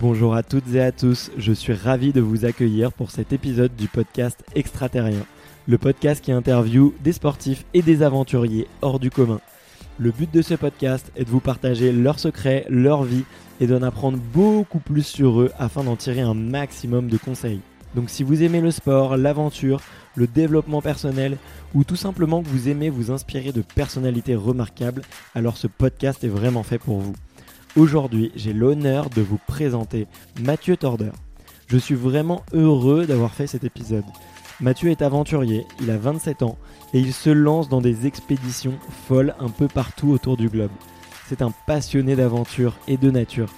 Bonjour à toutes et à tous, je suis ravi de vous accueillir pour cet épisode du podcast Extraterrien, le podcast qui interviewe des sportifs et des aventuriers hors du commun. Le but de ce podcast est de vous partager leurs secrets, leur vie et d'en apprendre beaucoup plus sur eux afin d'en tirer un maximum de conseils. Donc si vous aimez le sport, l'aventure, le développement personnel ou tout simplement que vous aimez vous inspirer de personnalités remarquables, alors ce podcast est vraiment fait pour vous. Aujourd'hui, j'ai l'honneur de vous présenter Mathieu Torder. Je suis vraiment heureux d'avoir fait cet épisode. Mathieu est aventurier, il a 27 ans et il se lance dans des expéditions folles un peu partout autour du globe. C'est un passionné d'aventure et de nature.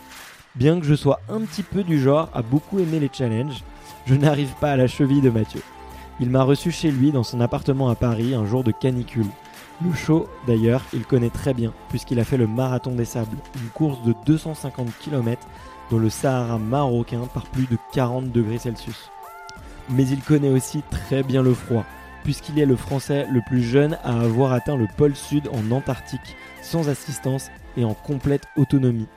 Bien que je sois un petit peu du genre à beaucoup aimer les challenges, je n'arrive pas à la cheville de Mathieu. Il m'a reçu chez lui dans son appartement à Paris un jour de canicule. Le show, d'ailleurs, il connaît très bien, puisqu'il a fait le Marathon des Sables, une course de 250 km dans le Sahara marocain par plus de 40 degrés Celsius. Mais il connaît aussi très bien le froid, puisqu'il est le Français le plus jeune à avoir atteint le pôle Sud en Antarctique, sans assistance et en complète autonomie.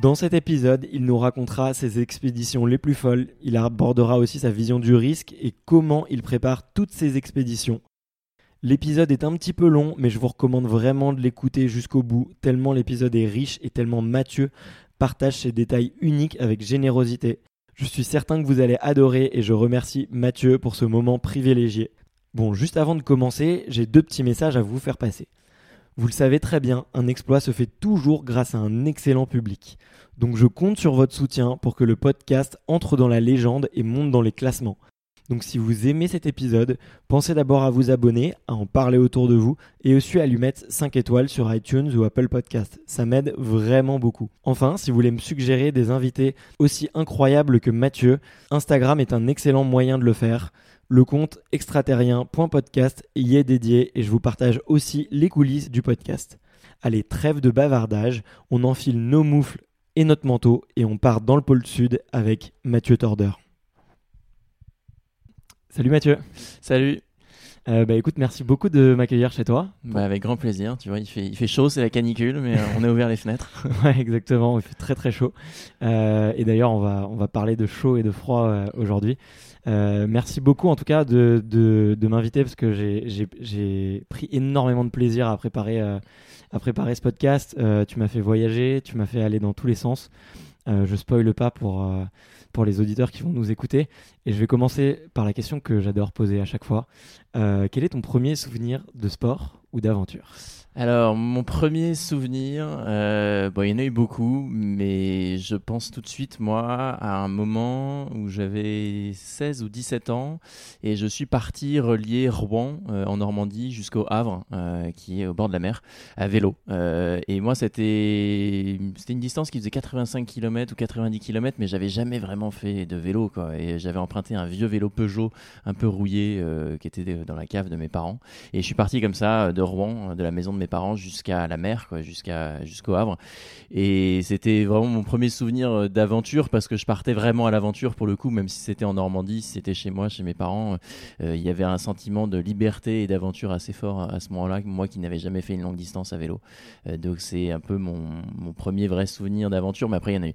Dans cet épisode, il nous racontera ses expéditions les plus folles, il abordera aussi sa vision du risque et comment il prépare toutes ses expéditions. L'épisode est un petit peu long, mais je vous recommande vraiment de l'écouter jusqu'au bout, tellement l'épisode est riche et tellement Mathieu partage ses détails uniques avec générosité. Je suis certain que vous allez adorer et je remercie Mathieu pour ce moment privilégié. Bon, juste avant de commencer, j'ai deux petits messages à vous faire passer. Vous le savez très bien, un exploit se fait toujours grâce à un excellent public. Donc je compte sur votre soutien pour que le podcast entre dans la légende et monte dans les classements. Donc si vous aimez cet épisode, pensez d'abord à vous abonner, à en parler autour de vous et aussi à lui mettre 5 étoiles sur iTunes ou Apple Podcast. Ça m'aide vraiment beaucoup. Enfin, si vous voulez me suggérer des invités aussi incroyables que Mathieu, Instagram est un excellent moyen de le faire. Le compte extraterrien.podcast y est dédié et je vous partage aussi les coulisses du podcast. Allez, trêve de bavardage, on enfile nos moufles et notre manteau et on part dans le pôle sud avec Mathieu Torder. Salut Mathieu. Salut. Euh, bah écoute, merci beaucoup de m'accueillir chez toi. Bah, avec grand plaisir. Tu vois, il fait, il fait chaud, c'est la canicule, mais euh, on a ouvert les fenêtres. ouais, exactement. Il fait très très chaud. Euh, et d'ailleurs, on va, on va parler de chaud et de froid euh, aujourd'hui. Merci beaucoup en tout cas de, de, de m'inviter parce que j'ai pris énormément de plaisir à préparer, à préparer ce podcast. Tu m'as fait voyager, tu m'as fait aller dans tous les sens. je spoile pas pour, pour les auditeurs qui vont nous écouter. Et je vais commencer par la question que j'adore poser à chaque fois. quel est ton premier souvenir de sport ou d'aventure? Alors, mon premier souvenir, euh, bon, il y en a eu beaucoup, mais je pense tout de suite, moi, à un moment où j'avais 16 ou 17 ans et je suis parti relier Rouen, euh, en Normandie, jusqu'au Havre, euh, qui est au bord de la mer, à vélo. Euh, et moi, c'était une distance qui faisait 85 km ou 90 km, mais j'avais jamais vraiment fait de vélo, quoi. Et j'avais emprunté un vieux vélo Peugeot un peu rouillé euh, qui était dans la cave de mes parents. Et je suis parti comme ça de Rouen, de la maison de mes parents jusqu'à la mer, jusqu'à jusqu'au Havre. Et c'était vraiment mon premier souvenir euh, d'aventure parce que je partais vraiment à l'aventure pour le coup, même si c'était en Normandie, si c'était chez moi, chez mes parents, euh, il y avait un sentiment de liberté et d'aventure assez fort à ce moment-là, moi qui n'avais jamais fait une longue distance à vélo. Euh, donc c'est un peu mon, mon, premier vrai souvenir d'aventure. Mais après, il y en a eu,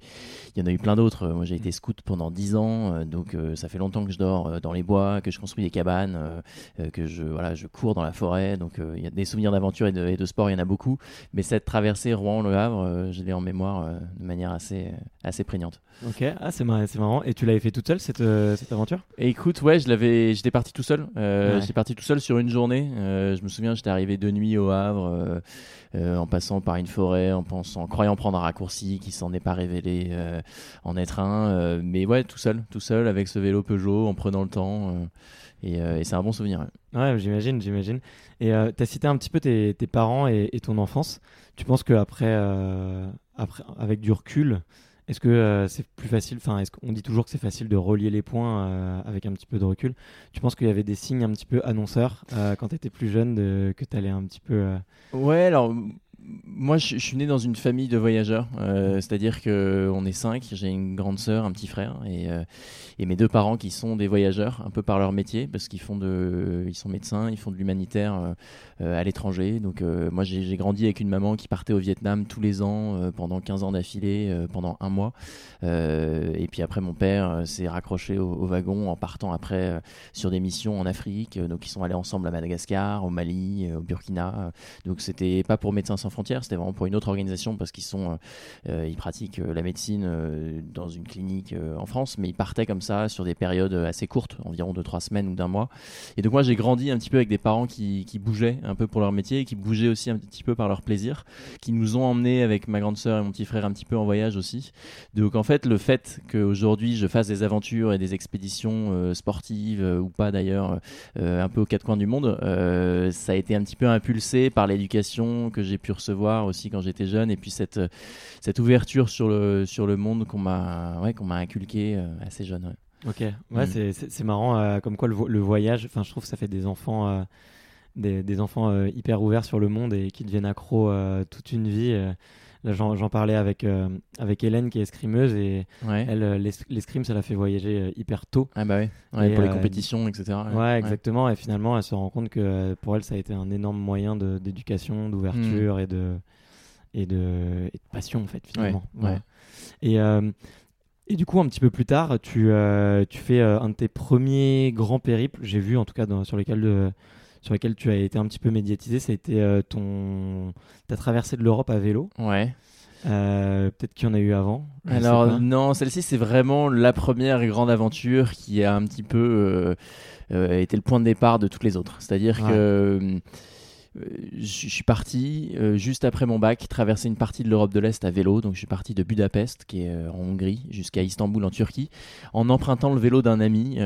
il y en a eu plein d'autres. Moi, j'ai été scout pendant 10 ans, donc ça fait longtemps que je dors dans les bois, que je construis des cabanes, que je voilà, je cours dans la forêt. Donc il y a des souvenirs d'aventure et de, et de sport, il y en a beaucoup. Mais cette traversée Rouen-Le Havre, je l'ai en mémoire de manière assez, assez prégnante. Ok, ah, c'est marrant, marrant. Et tu l'avais fait toute seule cette, cette aventure? Et Écoute, ouais, je l'avais, j'étais parti tout seul. J'étais parti tout seul sur une journée. je me souviens, j'étais arrivé de nuit au Havre. Euh, en passant par une forêt, en pensant, en croyant prendre un raccourci qui s'en est pas révélé euh, en être un. Euh, mais ouais, tout seul, tout seul avec ce vélo Peugeot, en prenant le temps. Et, c'est un bon souvenir. Ouais, j'imagine, j'imagine. Et tu as cité un petit peu tes, parents et, ton enfance. Tu penses qu'après, après, avec du recul, est-ce que euh, c'est plus facile Enfin, est-ce qu'on dit toujours que c'est facile de relier les points euh, avec un petit peu de recul? Tu penses qu'il y avait des signes un petit peu annonceurs euh, quand tu étais plus jeune de, que tu allais un petit peu Ouais, alors moi, je, suis né dans une famille de voyageurs, euh, c'est-à-dire qu'on est cinq. J'ai une grande sœur, un petit frère, euh, et, mes deux parents qui sont des voyageurs, un peu par leur métier, parce qu'ils font de, ils sont médecins, ils font de l'humanitaire euh, à l'étranger. Donc, moi, j'ai grandi avec une maman qui partait au Vietnam tous les ans pendant 15 ans d'affilée, pendant un mois. et puis après, mon père s'est raccroché au, au, wagon en partant après sur des missions en Afrique. donc, ils sont allés ensemble à Madagascar, au Mali, au Burkina. donc, c'était pas pour Médecins sans frontières, c'était vraiment pour une autre organisation parce qu'ils sont, euh, euh, ils pratiquent euh, la médecine dans une clinique en France, mais ils partaient comme ça sur des périodes assez courtes, environ de trois semaines ou d'un mois. Et donc moi j'ai grandi un petit peu avec des parents qui, qui, bougeaient un peu pour leur métier et qui bougeaient aussi un petit peu par leur plaisir, qui nous ont emmenés avec ma grande sœur et mon petit frère un petit peu en voyage aussi. Donc en fait le fait qu'aujourd'hui je fasse des aventures et des expéditions sportives ou pas d'ailleurs, un peu aux quatre coins du monde, ça a été un petit peu impulsé par l'éducation que j'ai pu recevoir aussi quand j'étais jeune et puis cette, cette ouverture sur le, sur le monde qu'on m'a ouais, m'a inculqué euh, assez jeune. Ok, ouais, mm. c'est marrant euh, comme quoi le, le voyage, enfin je trouve que ça fait des enfants, euh, des, des, enfants hyper ouverts sur le monde et qui deviennent accros toute une vie. J'en parlais avec, avec Hélène qui est escrimeuse et elle, l'escrime, ça l'a fait voyager hyper tôt. Ah bah ouais, pour les compétitions, etc. Ouais, exactement. Et finalement, elle se rend compte que pour elle, ça a été un énorme moyen d'éducation, d'ouverture mm. et, de, et, de, et de passion, en fait, finalement. Et, et du coup, un petit peu plus tard, tu, tu fais un de tes premiers grands périples, j'ai vu en tout cas dans, sur lesquels sur lesquels tu as été un petit peu médiatisé, ça a été euh, ton ta traversée de l'Europe à vélo. Ouais. Euh, peut-être qu'il y en a eu avant. Alors non, celle-ci c'est vraiment la première grande aventure qui a un petit peu euh, été le point de départ de toutes les autres. C'est-à-dire que je suis parti euh, juste après mon bac traverser une partie de l'Europe de l'Est à vélo. Donc je suis parti de Budapest, qui est euh, en Hongrie, jusqu'à Istanbul en Turquie, en empruntant le vélo d'un ami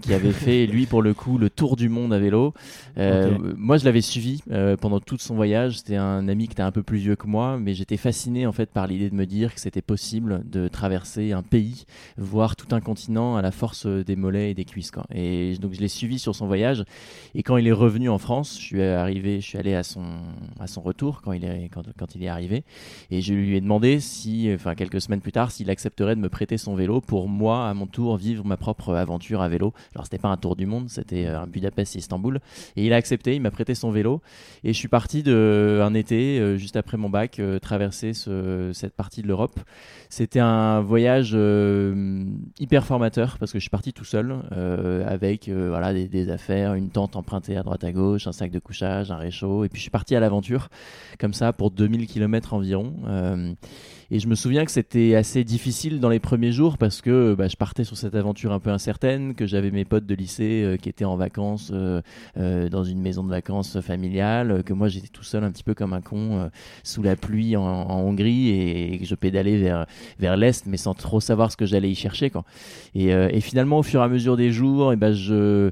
qui avait fait lui pour le coup le tour du monde à vélo. Moi je l'avais suivi pendant tout son voyage. C'était un ami qui était un peu plus vieux que moi, mais j'étais fasciné en fait par l'idée de me dire que c'était possible de traverser un pays, voire tout un continent à la force des mollets et des cuisses. Quoi. Et donc je l'ai suivi sur son voyage. Et quand il est revenu en France, je suis arrivé je suis allé à son, retour quand il, est, arrivé et je lui ai demandé si, enfin quelques semaines plus tard, s'il accepterait de me prêter son vélo pour moi, à mon tour, vivre ma propre aventure à vélo. Alors c'était pas un tour du monde, c'était euh, un Budapest-Istanbul et il a accepté, il m'a prêté son vélo et je suis parti de, un été, euh, juste après mon bac, euh, traverser ce, cette partie de l'Europe. C'était un voyage hyper formateur parce que je suis parti tout seul avec voilà, des, des, affaires, une tente empruntée à droite à gauche, un sac de couchage, un et puis je suis parti à l'aventure, comme ça, pour 2000 km environ. Euh, et je me souviens que c'était assez difficile dans les premiers jours parce que bah, je partais sur cette aventure un peu incertaine, que j'avais mes potes de lycée euh, qui étaient en vacances euh, dans une maison de vacances familiale, que moi j'étais tout seul un petit peu comme un con sous la pluie en, Hongrie et, que je pédalais vers, vers l'est mais sans trop savoir ce que j'allais y chercher. Quoi. Et, et, finalement, au fur et à mesure des jours, et ben je,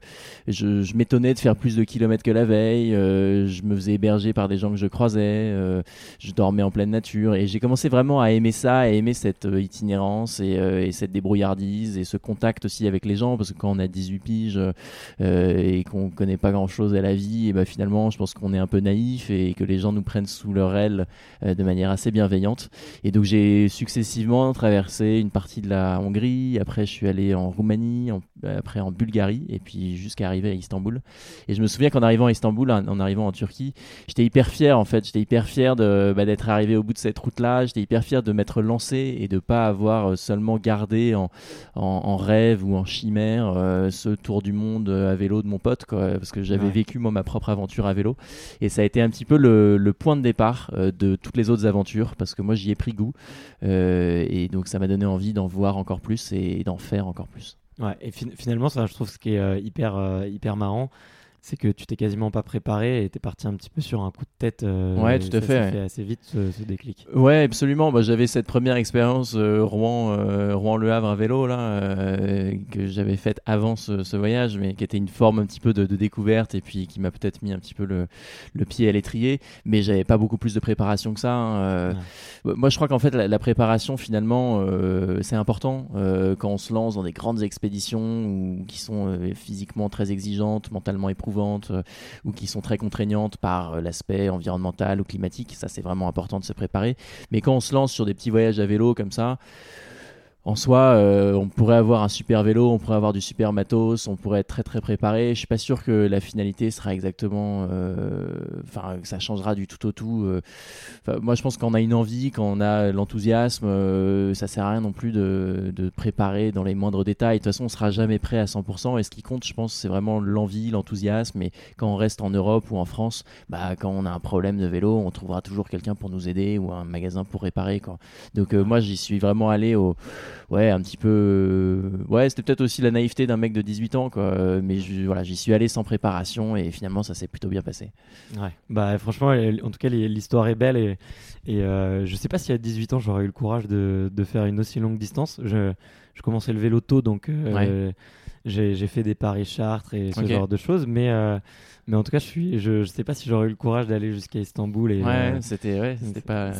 je, je m'étonnais de faire plus de kilomètres que la veille je me faisais héberger par des gens que je croisais, euh, je dormais en pleine nature et j'ai commencé vraiment à aimer ça, à aimer cette euh, itinérance euh, et, cette débrouillardise et ce contact aussi avec les gens parce que quand on a 18 piges et qu'on connaît pas grand chose à la vie, et ben finalement je pense qu'on est un peu naïf et que les gens nous prennent sous leur aile de manière assez bienveillante. Et donc j'ai successivement traversé une partie de la Hongrie, après je suis allé en Roumanie, après en Bulgarie et puis jusqu'à arriver à Istanbul. Et je me souviens qu'en arrivant à Istanbul, en arrivant en Turquie, j'étais hyper fier en fait. J'étais hyper fier bah, d'être arrivé au bout de cette route-là. J'étais hyper fier fier de m'être lancé et de pas avoir seulement gardé en, en, rêve ou en chimère ce tour du monde à vélo de mon pote, quoi, parce que j'avais vécu moi ma propre aventure à vélo. Et ça a été un petit peu le, le point de départ de toutes les autres aventures, parce que moi j'y ai pris goût. et donc ça m'a donné envie d'en voir encore plus et d'en faire encore plus. Ouais, et finalement, ça, je trouve ce qui est hyper, hyper marrant, c'est que tu t'es quasiment pas préparé et t'es parti un petit peu sur un coup de tête. Euh, ouais, tout à fait. fait assez vite ce, déclic. Ouais, absolument. Bah, j'avais cette première expérience euh, Rouen, euh, Rouen Le Havre à vélo là que j'avais faite avant ce, voyage, mais qui était une forme un petit peu de, découverte et puis qui m'a peut-être mis un petit peu le, le pied à l'étrier. Mais j'avais pas beaucoup plus de préparation que ça. Hein, moi, je crois qu'en fait, la, préparation finalement, c'est important quand on se lance dans des grandes expéditions ou qui sont physiquement très exigeantes, mentalement éprouvantes euh, ou qui sont très contraignantes par euh, l'aspect environnemental ou climatique. Ça, c'est vraiment important de se préparer. Mais quand on se lance sur des petits voyages à vélo comme ça, en soi, euh, on pourrait avoir un super vélo, on pourrait avoir du super matos, on pourrait être très très préparé. Je suis pas sûr que la finalité sera exactement, euh, enfin, ça changera du tout au tout. Euh. moi, je pense qu'on a une envie, quand on a l'enthousiasme, ça sert à rien non plus de, de, préparer dans les moindres détails. De toute façon, on sera jamais prêt à 100%. Et ce qui compte, je pense, c'est vraiment l'envie, l'enthousiasme. Et quand on reste en Europe ou en France, bah, quand on a un problème de vélo, on trouvera toujours quelqu'un pour nous aider ou un magasin pour réparer. Quoi. Donc, moi, j'y suis vraiment allé au ouais, un petit peu. Euh, ouais, c'était peut-être aussi la naïveté d'un mec de 18 ans, quoi. Mais voilà, j'y suis allé sans préparation et finalement, ça s'est plutôt bien passé. Ouais, bah franchement, en tout cas, l'histoire est belle et, et euh, je sais pas si à 18 ans, j'aurais eu le courage de, de, faire une aussi longue distance. Je, je commençais le vélo tôt, donc euh, j'ai fait des Paris-Chartres et ce genre de choses, mais. Mais en tout cas, je suis, je, je sais pas si j'aurais eu le courage d'aller jusqu'à Istanbul. Et, ouais, c'était, ouais, c'était pas.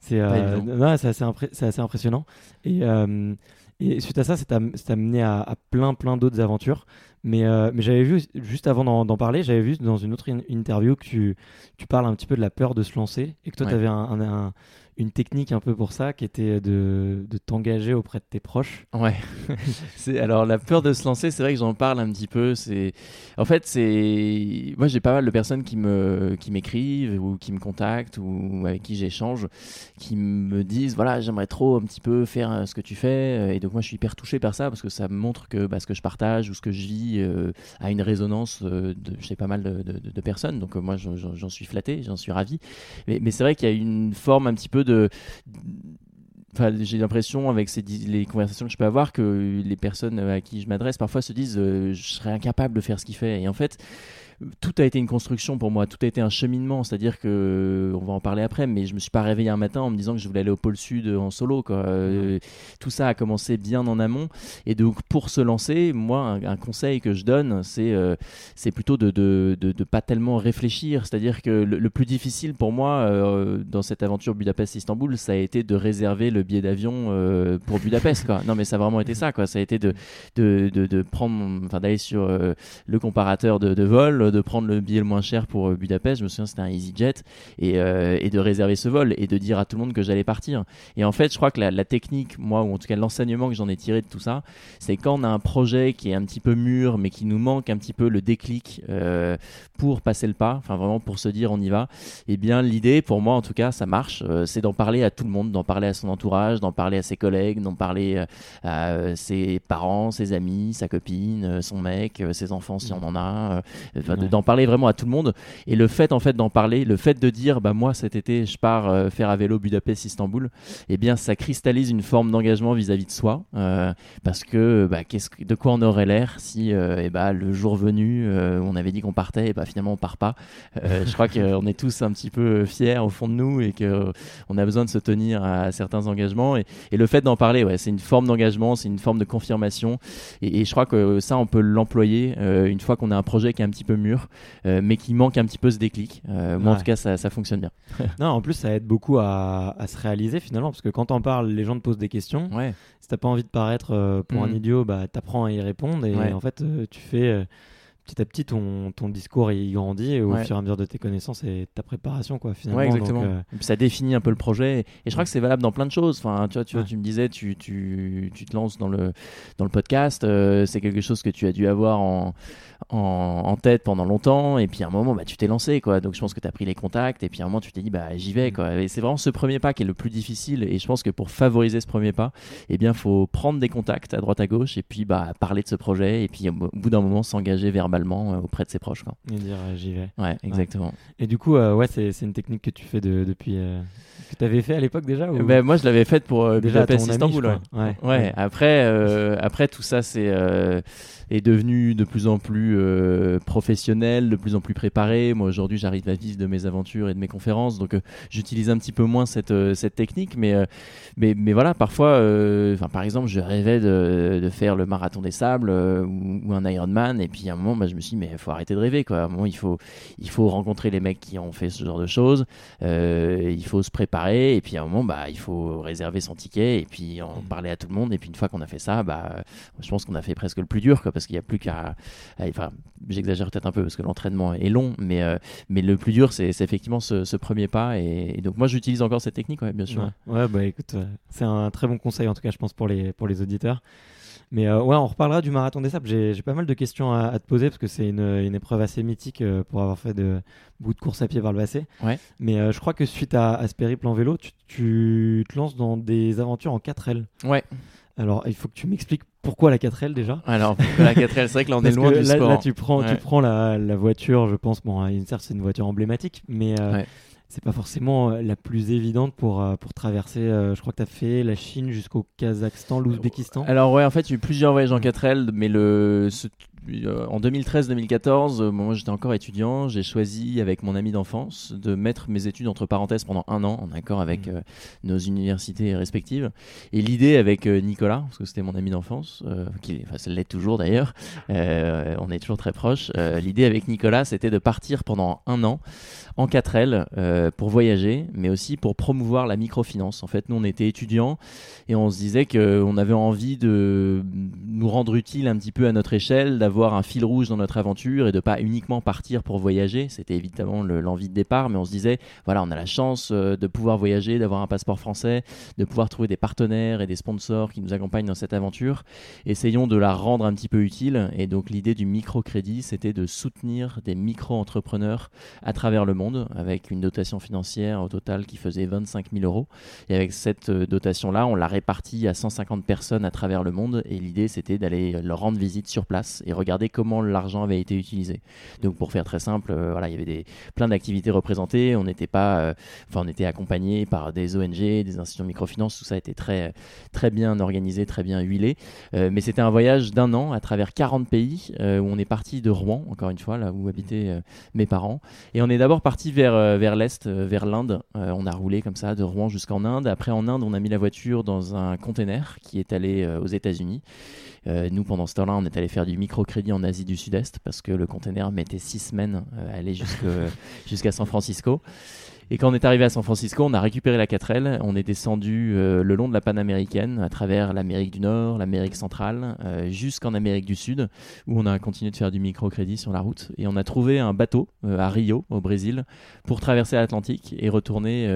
C'est, euh, assez, assez, impressionnant. Et, euh, et suite à ça, c'est amené à, à, plein, plein d'autres aventures. Mais, euh, mais j'avais vu, juste avant d'en parler, j'avais vu dans une autre interview que tu, tu parles un petit peu de la peur de se lancer et que toi, tu avais un, un, une technique un peu pour ça qui était de, de t'engager auprès de tes proches. Ouais. c'est alors la peur de se lancer, c'est vrai que j'en parle un petit peu. C'est en fait c'est moi j'ai pas mal de personnes qui me qui m'écrivent ou qui me contactent ou avec qui j'échange, qui me disent voilà j'aimerais trop un petit peu faire euh, ce que tu fais et donc moi je suis hyper touché par ça parce que ça montre que bah, ce que je partage ou ce que je vis euh, a une résonance euh, de chez pas mal de, de, personnes. Donc moi j'en suis flatté, j'en suis ravi. Mais, mais c'est vrai qu'il y a une forme un petit peu Enfin, j'ai l'impression avec ces, les conversations que je peux avoir que les personnes à qui je m'adresse parfois se disent euh, je serais incapable de faire ce qu'il fait. Et en fait tout a été une construction pour moi, tout a été un cheminement. C'est-à-dire que, on va en parler après, mais je me suis pas réveillé un matin en me disant que je voulais aller au pôle Sud en solo. Quoi. Euh, tout ça a commencé bien en amont. Et donc, pour se lancer, moi, un, conseil que je donne, c'est euh, c'est plutôt de, de, de, pas tellement réfléchir. C'est-à-dire que le, plus difficile pour moi euh, dans cette aventure Budapest-Istanbul, ça a été de réserver le billet d'avion pour Budapest. Quoi. Non, mais ça a vraiment été ça. Quoi. Ça a été de, de, de, prendre, enfin, d'aller sur le comparateur de, de vol de prendre le billet le moins cher pour euh, Budapest, je me souviens c'était un EasyJet, et, euh, et de réserver ce vol et de dire à tout le monde que j'allais partir. Et en fait, je crois que la, technique, moi, ou en tout cas l'enseignement que j'en ai tiré de tout ça, c'est quand on a un projet qui est un petit peu mûr, mais qui nous manque un petit peu le déclic euh, pour passer le pas, enfin vraiment pour se dire on y va, et eh bien l'idée, pour moi en tout cas, ça marche, c'est d'en parler à tout le monde, d'en parler à son entourage, d'en parler à ses collègues, d'en parler à ses parents, ses amis, sa copine, son mec, ses enfants si on en a, d'en parler vraiment à tout le monde. Et le fait en fait d'en parler, le fait de dire bah moi cet été je pars euh, faire à vélo Budapest-Istanbul, eh bien ça cristallise une forme d'engagement vis-à-vis de soi, euh, parce que bah, qu'est-ce de quoi on aurait l'air si euh, eh bah, le jour venu on avait dit qu'on partait et bah finalement on part pas. je crois qu'on est tous un petit peu fiers au fond de nous et que on a besoin de se tenir à certains engagements et, et le fait d'en parler, ouais, c'est une forme d'engagement, c'est une forme de confirmation et, et, je crois que ça on peut l'employer une fois qu'on a un projet qui est un petit peu mûr euh, mais qui manque un petit peu ce déclic. Euh, moi, en tout cas, ça, ça fonctionne bien. non, en plus, ça aide beaucoup à, à, se réaliser finalement, parce que quand on parle, les gens te posent des questions. Ouais. Si t'as pas envie de paraître euh, pour un mm. idiot, bah t'apprends à y répondre et en fait, tu fais petit à petit ton, ton discours il grandit au Ouais. fur et à mesure de tes connaissances et ta préparation quoi finalement. Ouais, Donc, exactement. euh, Et puis ça définit un peu le projet. Et je crois que c'est valable dans plein de choses. Enfin, tu vois, tu, vois, Ouais. tu me disais, tu, tu, tu te lances dans le, dans le podcast. euh, c'est quelque chose que tu as dû avoir en, en, en tête pendant longtemps. Et puis à un moment, bah, tu t'es lancé. Quoi. Donc je pense que tu as pris les contacts. Et puis à un moment, tu t'es dit, bah, j'y vais. Quoi. Et c'est vraiment ce premier pas qui est le plus difficile. Et je pense que pour favoriser ce premier pas, eh bien, faut prendre des contacts à droite à gauche. Et puis bah, parler de ce projet. Et puis au bout d'un moment, s'engager verbalement euh, auprès de ses proches. Quoi. et dire euh, j'y vais. Ouais, exactement. Et du coup, euh, ouais, c'est une technique que tu fais de- depuis. euh, que tu avais fait à l'époque déjà ou... Ben, moi, je l'avais faite pour Déjà à ton ami, ouais. Ouais. Ouais, après, après tout ça, c'est est devenu de plus en plus euh, professionnel, de plus en plus préparé. Moi, aujourd'hui, j'arrive à vivre de mes aventures et de mes conférences, donc euh, j'utilise un petit peu moins cette, euh, cette technique, mais, mais, mais voilà, parfois, par exemple, je rêvais de, de faire le marathon des sables ou, ou un Ironman, et puis à un moment, bah, je me suis dit, mais il faut arrêter de rêver, quoi. À un moment, il faut, il faut rencontrer les mecs qui ont fait ce genre de choses, il faut se préparer, et puis à un moment, bah, il faut réserver son ticket, et puis en parler à tout le monde, et puis une fois qu'on a fait ça, bah, je pense qu'on a fait presque le plus dur, quoi, parce qu'il n'y a plus qu'à. Enfin, j'exagère peut-être un peu parce que l'entraînement est long, mais, euh, mais le plus dur, c'est effectivement ce, ce premier pas. Et, et donc, moi, j'utilise encore cette technique, ouais, bien sûr. Ouais. Ouais, bah écoute, euh, c'est un très bon conseil en tout cas, je pense, pour les, pour les auditeurs. Mais euh, ouais, on reparlera du marathon des sables. J'ai pas mal de questions à, à te poser parce que c'est une, une épreuve assez mythique pour avoir fait de beaucoup de courses à pied par le passé. Ouais. Mais euh, je crois que suite à, à ce périple en vélo, tu, tu te lances dans des aventures en 4L. Ouais. Alors, il faut que tu m'expliques pourquoi la 4L déjà. Alors, la 4L, c'est vrai que là, on est loin du là, sport. là, tu prends, tu prends la, la voiture, je pense. Bon, certes, c'est une voiture emblématique, mais euh, Ouais. c'est pas forcément euh, la plus évidente pour, euh, pour traverser. euh, je crois que tu as fait la Chine jusqu'au Kazakhstan, l'Ouzbékistan. Alors ouais, en fait, il y a eu plusieurs voyages en 4L, mais le ce- en 2013-2014, euh, moi j'étais encore étudiant, j'ai choisi avec mon ami d'enfance de mettre mes études entre parenthèses pendant un an, en accord avec Mhm. euh, nos universités respectives. Et l'idée avec euh, Nicolas, parce que c'était mon ami d'enfance, euh, qui, enfin ça l'est toujours d'ailleurs, euh, on est toujours très proches. euh, l'idée avec Nicolas, c'était de partir pendant un an en 4L euh, pour voyager, mais aussi pour promouvoir la microfinance. En fait, nous on était étudiants et on se disait qu'on avait envie de nous rendre utile un petit peu à notre échelle, d'avoir un fil rouge dans notre aventure et de pas uniquement partir pour voyager. C'était évidemment le- l'envie de départ, mais on se disait, voilà, on a la chance euh, de pouvoir voyager, d'avoir un passeport français, de pouvoir trouver des partenaires et des sponsors qui nous accompagnent dans cette aventure. Essayons de la rendre un petit peu utile. Et donc l'idée du microcrédit, c'était de soutenir des micro-entrepreneurs à travers le monde avec une dotation financière au total qui faisait 25 000 euros. Et avec cette euh, dotation-là, on l'a répartie à 150 personnes à travers le monde. Et l'idée, c'était d'aller leur rendre visite sur place et regarder comment l'argent avait été utilisé. Donc, pour faire très simple, euh, voilà, il y avait des, plein d'activités représentées. On n'était pas, euh, enfin, on était accompagné par des ONG, des institutions de microfinance. Tout ça était très, très bien organisé, très bien huilé. Euh, mais c'était un voyage d'un an à travers 40 pays où on est parti de Rouen, encore une fois, là où habitaient mes parents. Et on est d'abord parti vers, vers l'Est, vers l'Inde. On a roulé comme ça de Rouen jusqu'en Inde. Après, en Inde, on a mis la voiture dans un container qui est allé aux États-Unis. Nous, pendant ce temps-là, on est allé faire du microcrédit en Asie du Sud-Est parce que le container mettait six semaines euh, à aller jusqu'à San Francisco. Et quand on est arrivé à San Francisco, on a récupéré la 4L, on est descendu euh, le long de la Panaméricaine, à travers l'Amérique du Nord, l'Amérique centrale, euh, jusqu'en Amérique du Sud, où on a continué de faire du microcrédit sur la route. Et on a trouvé un bateau euh, à Rio, au Brésil, pour traverser l'Atlantique et retourner,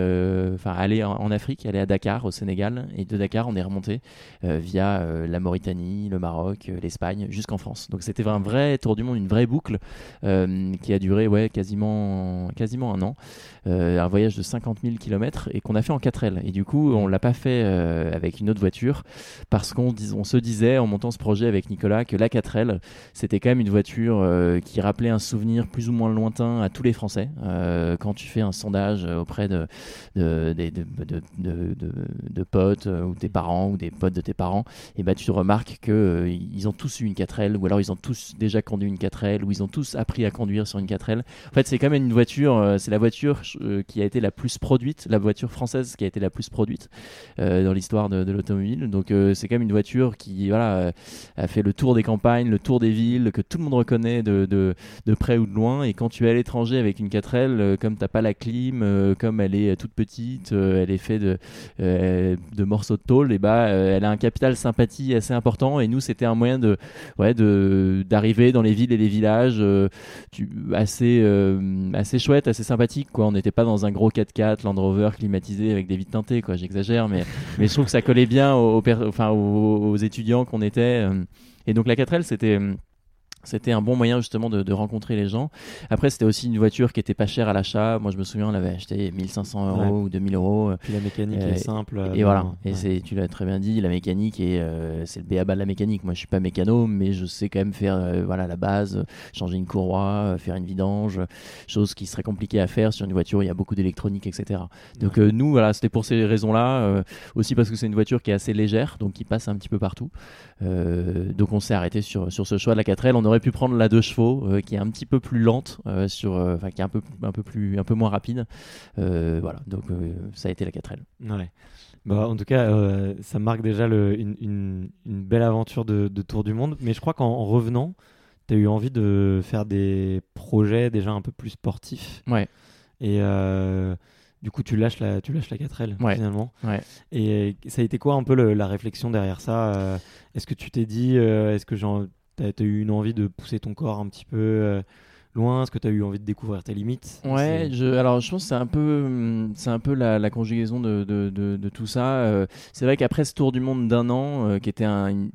enfin aller en, en Afrique, aller à Dakar, au Sénégal. Et de Dakar, on est remonté via la Mauritanie, le Maroc, l'Espagne, jusqu'en France. Donc c'était un vrai tour du monde, une vraie boucle qui a duré ouais, quasiment, quasiment un an. Un voyage de 50 000 km et qu'on a fait en 4L. Et du coup, on l'a pas fait euh, avec une autre voiture parce qu'on se disait en montant ce projet avec Nicolas que la 4L, c'était quand même une voiture euh, qui rappelait un souvenir plus ou moins lointain à tous les Français. Euh, quand tu fais un sondage auprès de, de, de, de, potes ou tes parents ou des potes de tes parents, et ben tu remarques que ils ont tous eu une 4L ou alors ils ont tous déjà conduit une 4L ou ils ont tous appris à conduire sur une 4L. En fait, c'est quand même une voiture, c'est la voiture qui a été la plus produite, la voiture française qui a été la plus produite dans l'histoire de, l'automobile. Donc c'est quand même une voiture qui voilà a fait le tour des campagnes, le tour des villes, que tout le monde reconnaît de, de, près ou de loin. Et quand tu es à l'étranger avec une 4L, comme t'as pas la clim, comme elle est toute petite, elle est faite de, de morceaux de tôle, et bah elle a un capital sympathie assez important. Et nous, c'était un moyen de ouais de d'arriver dans les villes et les villages assez assez chouette, assez sympathique quoi. On n'était pas dans un gros 4x4 Land Rover climatisé avec des vitres teintées quoi. J'exagère, mais mais je trouve que ça collait bien aux, aux, étudiants qu'on était. Et donc la 4L, c'était c'était un bon moyen justement de, rencontrer les gens. Après, c'était aussi une voiture qui était pas chère à l'achat. Moi, je me souviens, on l'avait acheté 1500 euros ou 2000 euros. Puis la mécanique est euh, simple. Et voilà. Et c'est, tu l'as très bien dit, la mécanique et euh, c'est le béaba de la mécanique. Moi, je suis pas mécano, mais je sais quand même faire euh, voilà la base, changer une courroie, faire une vidange, chose qui serait compliquée à faire sur une voiture. où Il y a beaucoup d'électronique, etc. Donc nous, voilà, c'était pour ces raisons-là. aussi parce que c'est une voiture qui est assez légère, donc qui passe un petit peu partout. donc on s'est arrêté sur sur ce choix de la 4L. On aurait pu prendre la 2 chevaux euh, qui est un petit peu plus lente, euh, sur, euh, enfin qui est un peu, un peu, plus, un peu moins rapide. voilà, donc ça a été la 4L. Ouais. Bah, en tout cas, ça marque déjà le, une, une, belle aventure de, de, Tour du Monde. Mais je crois qu'en revenant, tu as eu envie de faire des projets déjà un peu plus sportifs. Ouais. Et du coup, tu lâches la, tu lâches la 4L finalement. Ouais. Et ça a été quoi un peu la réflexion derrière ça Est-ce que tu t'es dit, est-ce que genre, tu as, eu une envie de pousser ton corps un petit peu euh, loin Est-ce que tu as eu envie de découvrir tes limites? Ouais, je, alors je pense que c'est un peu, c'est un peu la, conjugaison de, de, de, tout ça. Euh, c'est vrai qu'après ce tour du monde d'un an, euh, qui était un, une,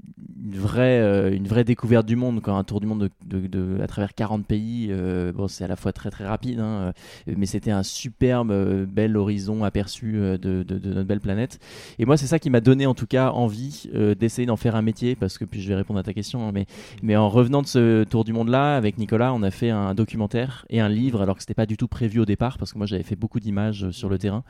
vraie, euh, une vraie découverte du monde, quand un tour du monde de, à travers 40 pays, bon, c'est à la fois très très rapide, hein, mais c'était un superbe, bel horizon aperçu de, notre belle planète. Et moi, c'est ça qui m'a donné en tout cas envie d'essayer d'en faire un métier, parce que puis je vais répondre à ta question, hein, mais, mais en revenant de ce tour du monde là, avec Nicolas, on a fait un un documentaire et un livre, alors que c'était pas du tout prévu au départ, parce que moi j'avais fait beaucoup d'images euh, sur le terrain.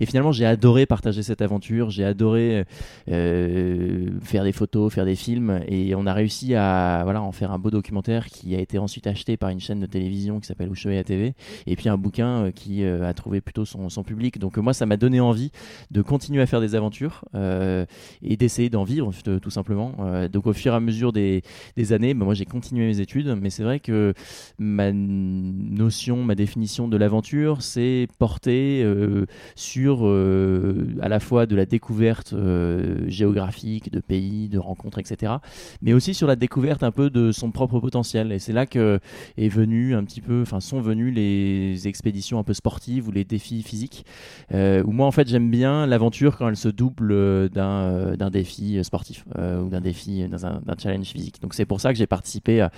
Et finalement, j'ai adoré partager cette aventure, j'ai adoré euh, faire des photos, faire des films, et on a réussi à voilà en faire un beau documentaire qui a été ensuite acheté par une chaîne de télévision qui s'appelle Ushuaïa TV, et puis un bouquin euh, qui a trouvé plutôt son, son public. Donc moi, ça m'a donné envie de continuer à faire des aventures et d'essayer d'en vivre tout simplement. donc au fur et à mesure des, des années, bah, moi j'ai continué mes études, mais c'est vrai que ma ma notion, ma définition de l'aventure, c'est porter euh, sur euh, à la fois de la découverte euh, géographique, de pays, de rencontres, etc., mais aussi sur la découverte un peu de son propre potentiel. Et c'est là que est venu un petit peu, enfin sont venues les expéditions un peu sportives ou les défis physiques. où moi en fait j'aime bien l'aventure quand elle se double d'un défi sportif ou d'un défi, d'un challenge physique. Donc c'est pour ça que j'ai participé à,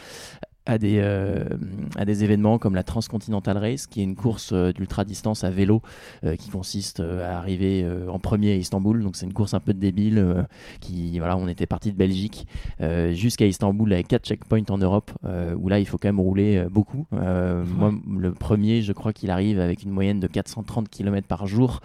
à des, euh, à des événements comme la Transcontinental Race, qui est une course euh, d'ultra distance à vélo euh, qui consiste à arriver en premier à Istanbul. Donc c'est une course un peu débile. qui voilà, on était parti de Belgique jusqu'à Istanbul avec quatre checkpoints en Europe, où là il faut quand même rouler beaucoup. Moi, le premier, je crois qu'il arrive avec une moyenne de 430 km par jour.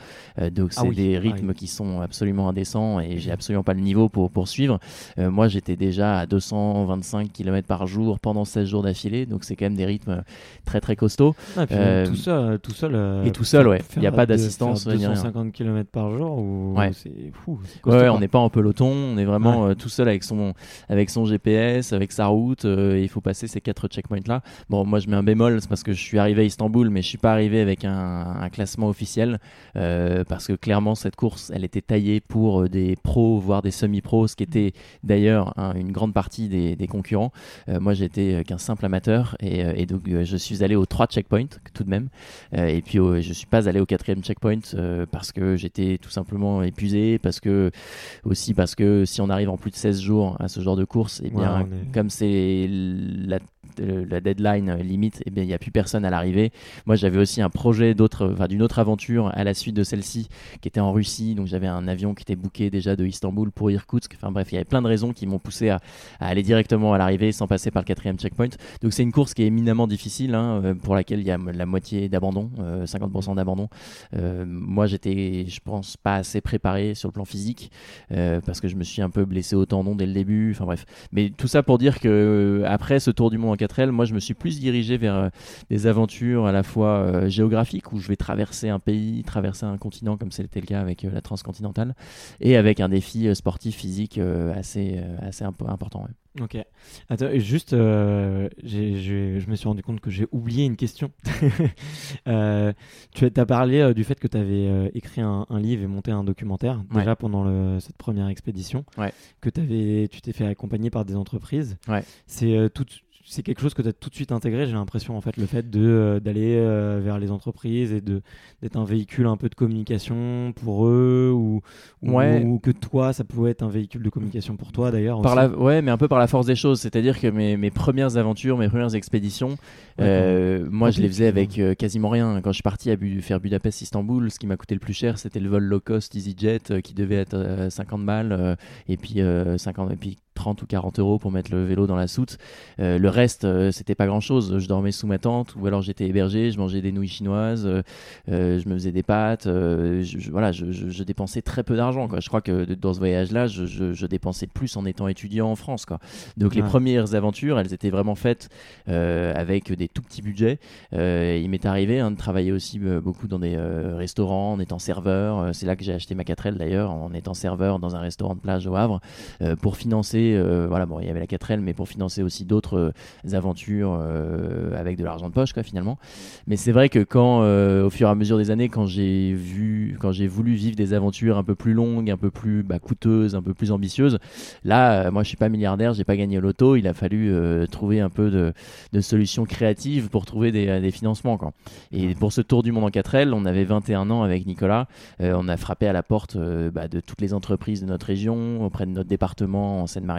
donc ah c'est des ah rythmes qui sont absolument indécents et j'ai absolument pas le niveau pour poursuivre. moi j'étais déjà à 225 km par jour pendant 16 jours d'affilée, donc c'est quand même des rythmes très très costauds. Ah, euh, tout seul, tout seul. Euh, et tout seul, ouais. Il n'y a pas d'assistance. 250 km par jour, ou... ouais. c'est fou. Ouais, on n'est pas en peloton, on est vraiment euh, tout seul avec son avec son GPS, avec sa route. et il faut passer ces quatre checkpoints là. Bon, moi je mets un bémol, c'est parce que je suis arrivé à Istanbul, mais je suis pas arrivé avec un, un classement officiel parce que clairement cette course, elle était taillée pour des pros, voire des semi-pros, ce qui était d'ailleurs une grande partie des, des concurrents. moi j'étais qu'un simple amateur et, euh, donc euh, je suis allé aux trois checkpoints tout de même. Euh, et puis je suis pas allé au quatrième checkpoint parce que j'étais tout simplement épuisé parce que aussi parce que si on arrive en plus de 16 jours à ce genre de course et eh bien comme c'est la la deadline limite, eh bien, il n'y a plus personne à l'arrivée. Moi, j'avais aussi un projet d'autre, enfin, d'une autre aventure à la suite de celle-ci, qui était en Russie. Donc, j'avais un avion qui était booké déjà de Istanbul pour Irkoutsk. Enfin, bref, il y avait plein de raisons qui m'ont poussé à, aller directement à l'arrivée sans passer par le quatrième checkpoint. Donc, c'est une course qui est éminemment difficile, hein, euh, pour laquelle il y a la moitié d'abandon, 50% euh, d'abandon. Euh, moi, j'étais, je pense, pas assez préparé sur le plan physique, parce que je me suis un peu blessé au tendon dès le début. Enfin, bref. Mais tout ça pour dire que après ce tour du monde en 4L. Moi, je me suis plus dirigé vers euh, des aventures à la fois euh, géographiques où je vais traverser un pays, traverser un continent comme c'était le cas avec euh, la transcontinentale, et avec un défi sportif physique assez assez imp- important. ouais. Ok. Attends, juste, euh, je me suis rendu compte que j'ai oublié une question. Euh, tu as parlé euh, du fait que tu avais écrit un, un livre et monté un documentaire Ouais. déjà pendant le- cette première expédition. Ouais. Que avais, tu t'es fait accompagner par des entreprises. Ouais. C'est tout. C'est quelque chose que tu as tout de suite intégré, j'ai l'impression, en fait, le fait de, euh, d'aller euh, vers les entreprises et de, d'être un véhicule un peu de communication pour eux, ou, ou, Ouais. ou que toi, ça pouvait être un véhicule de communication pour toi d'ailleurs. Par aussi. la, ouais, mais un peu par la force des choses. C'est-à-dire que mes, mes premières aventures, mes premières expéditions, euh, moi, je les faisais avec quasiment rien. Quand je suis parti à Bu- faire Budapest-Istanbul, ce qui m'a coûté le plus cher, c'était le vol low cost EasyJet qui devait être euh, 50 balles et puis euh, 50 et puis 30 ou 40 euros pour mettre le vélo dans la soute. Euh, le reste, euh, c'était pas grand-chose. Je dormais sous ma tente ou alors j'étais hébergé, je mangeais des nouilles chinoises, euh, euh, je me faisais des pâtes. je, je- voilà, je, dépensais très peu d'argent. quoi. Je crois que de- dans ce voyage-là, je, dépensais plus en étant étudiant en France. Quoi. Donc les premières aventures, elles étaient vraiment faites avec des tout petits budgets. Il m'est arrivé hein, de travailler aussi beaucoup dans des restaurants, en étant serveur. C'est là que j'ai acheté ma 4L d'ailleurs, en étant serveur dans un restaurant de plage au Havre, pour financer, euh, voilà, bon, il y avait la 4L, mais pour financer aussi d'autres euh, aventures euh, avec de l'argent de poche, quoi, finalement. Mais c'est vrai que quand, au fur et à mesure des années, quand j'ai vu, quand j'ai voulu vivre des aventures un peu plus longues, un peu plus bah, coûteuses, un peu plus ambitieuses, là, moi, je suis pas milliardaire, j'ai pas gagné au loto. Il a fallu trouver un peu de, de solutions créatives pour trouver des, des financements, quoi. Et pour ce tour du monde en 4L, on avait 21 ans avec Nicolas. Euh, on a frappé à la porte euh, bah, de toutes les entreprises de notre région, auprès de notre département en Seine-Maritime,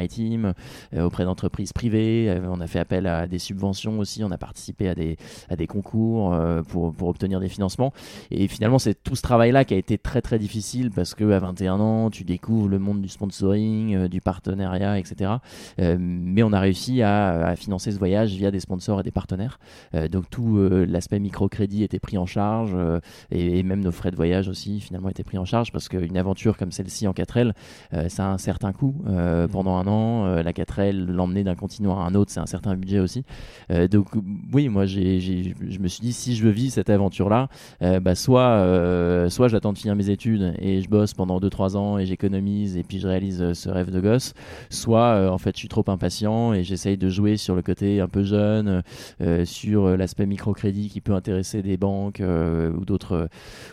euh, auprès d'entreprises privées. Euh, on a fait appel à des subventions aussi. On a participé à des, à des concours euh, pour, pour obtenir des financements. Et finalement, c'est tout ce travail-là qui a été très très difficile parce que à 21 ans, tu découvres le monde du sponsoring, du partenariat, etc. Mais on a réussi à, à financer ce voyage via des sponsors et des partenaires. Donc tout l'aspect microcrédit était pris en charge et, même nos frais de voyage aussi finalement étaient pris en charge parce qu'une aventure comme celle-ci en 4L, euh, ça a un certain coût euh, pendant un an. Euh, la 4L, l'emmener d'un continent à un autre, c'est un certain budget aussi. Euh, donc oui, moi j'ai, je me suis dit si je veux vivre cette aventure-là, euh, bah, soit, soit j'attends de finir mes études et je bosse pendant 2-3 ans et j'économise et puis je réalise ce rêve de gosse, soit en fait je suis trop impatient et j'essaye de jouer sur le côté un peu jeune, sur l'aspect microcrédit qui peut intéresser des banques ou d'autres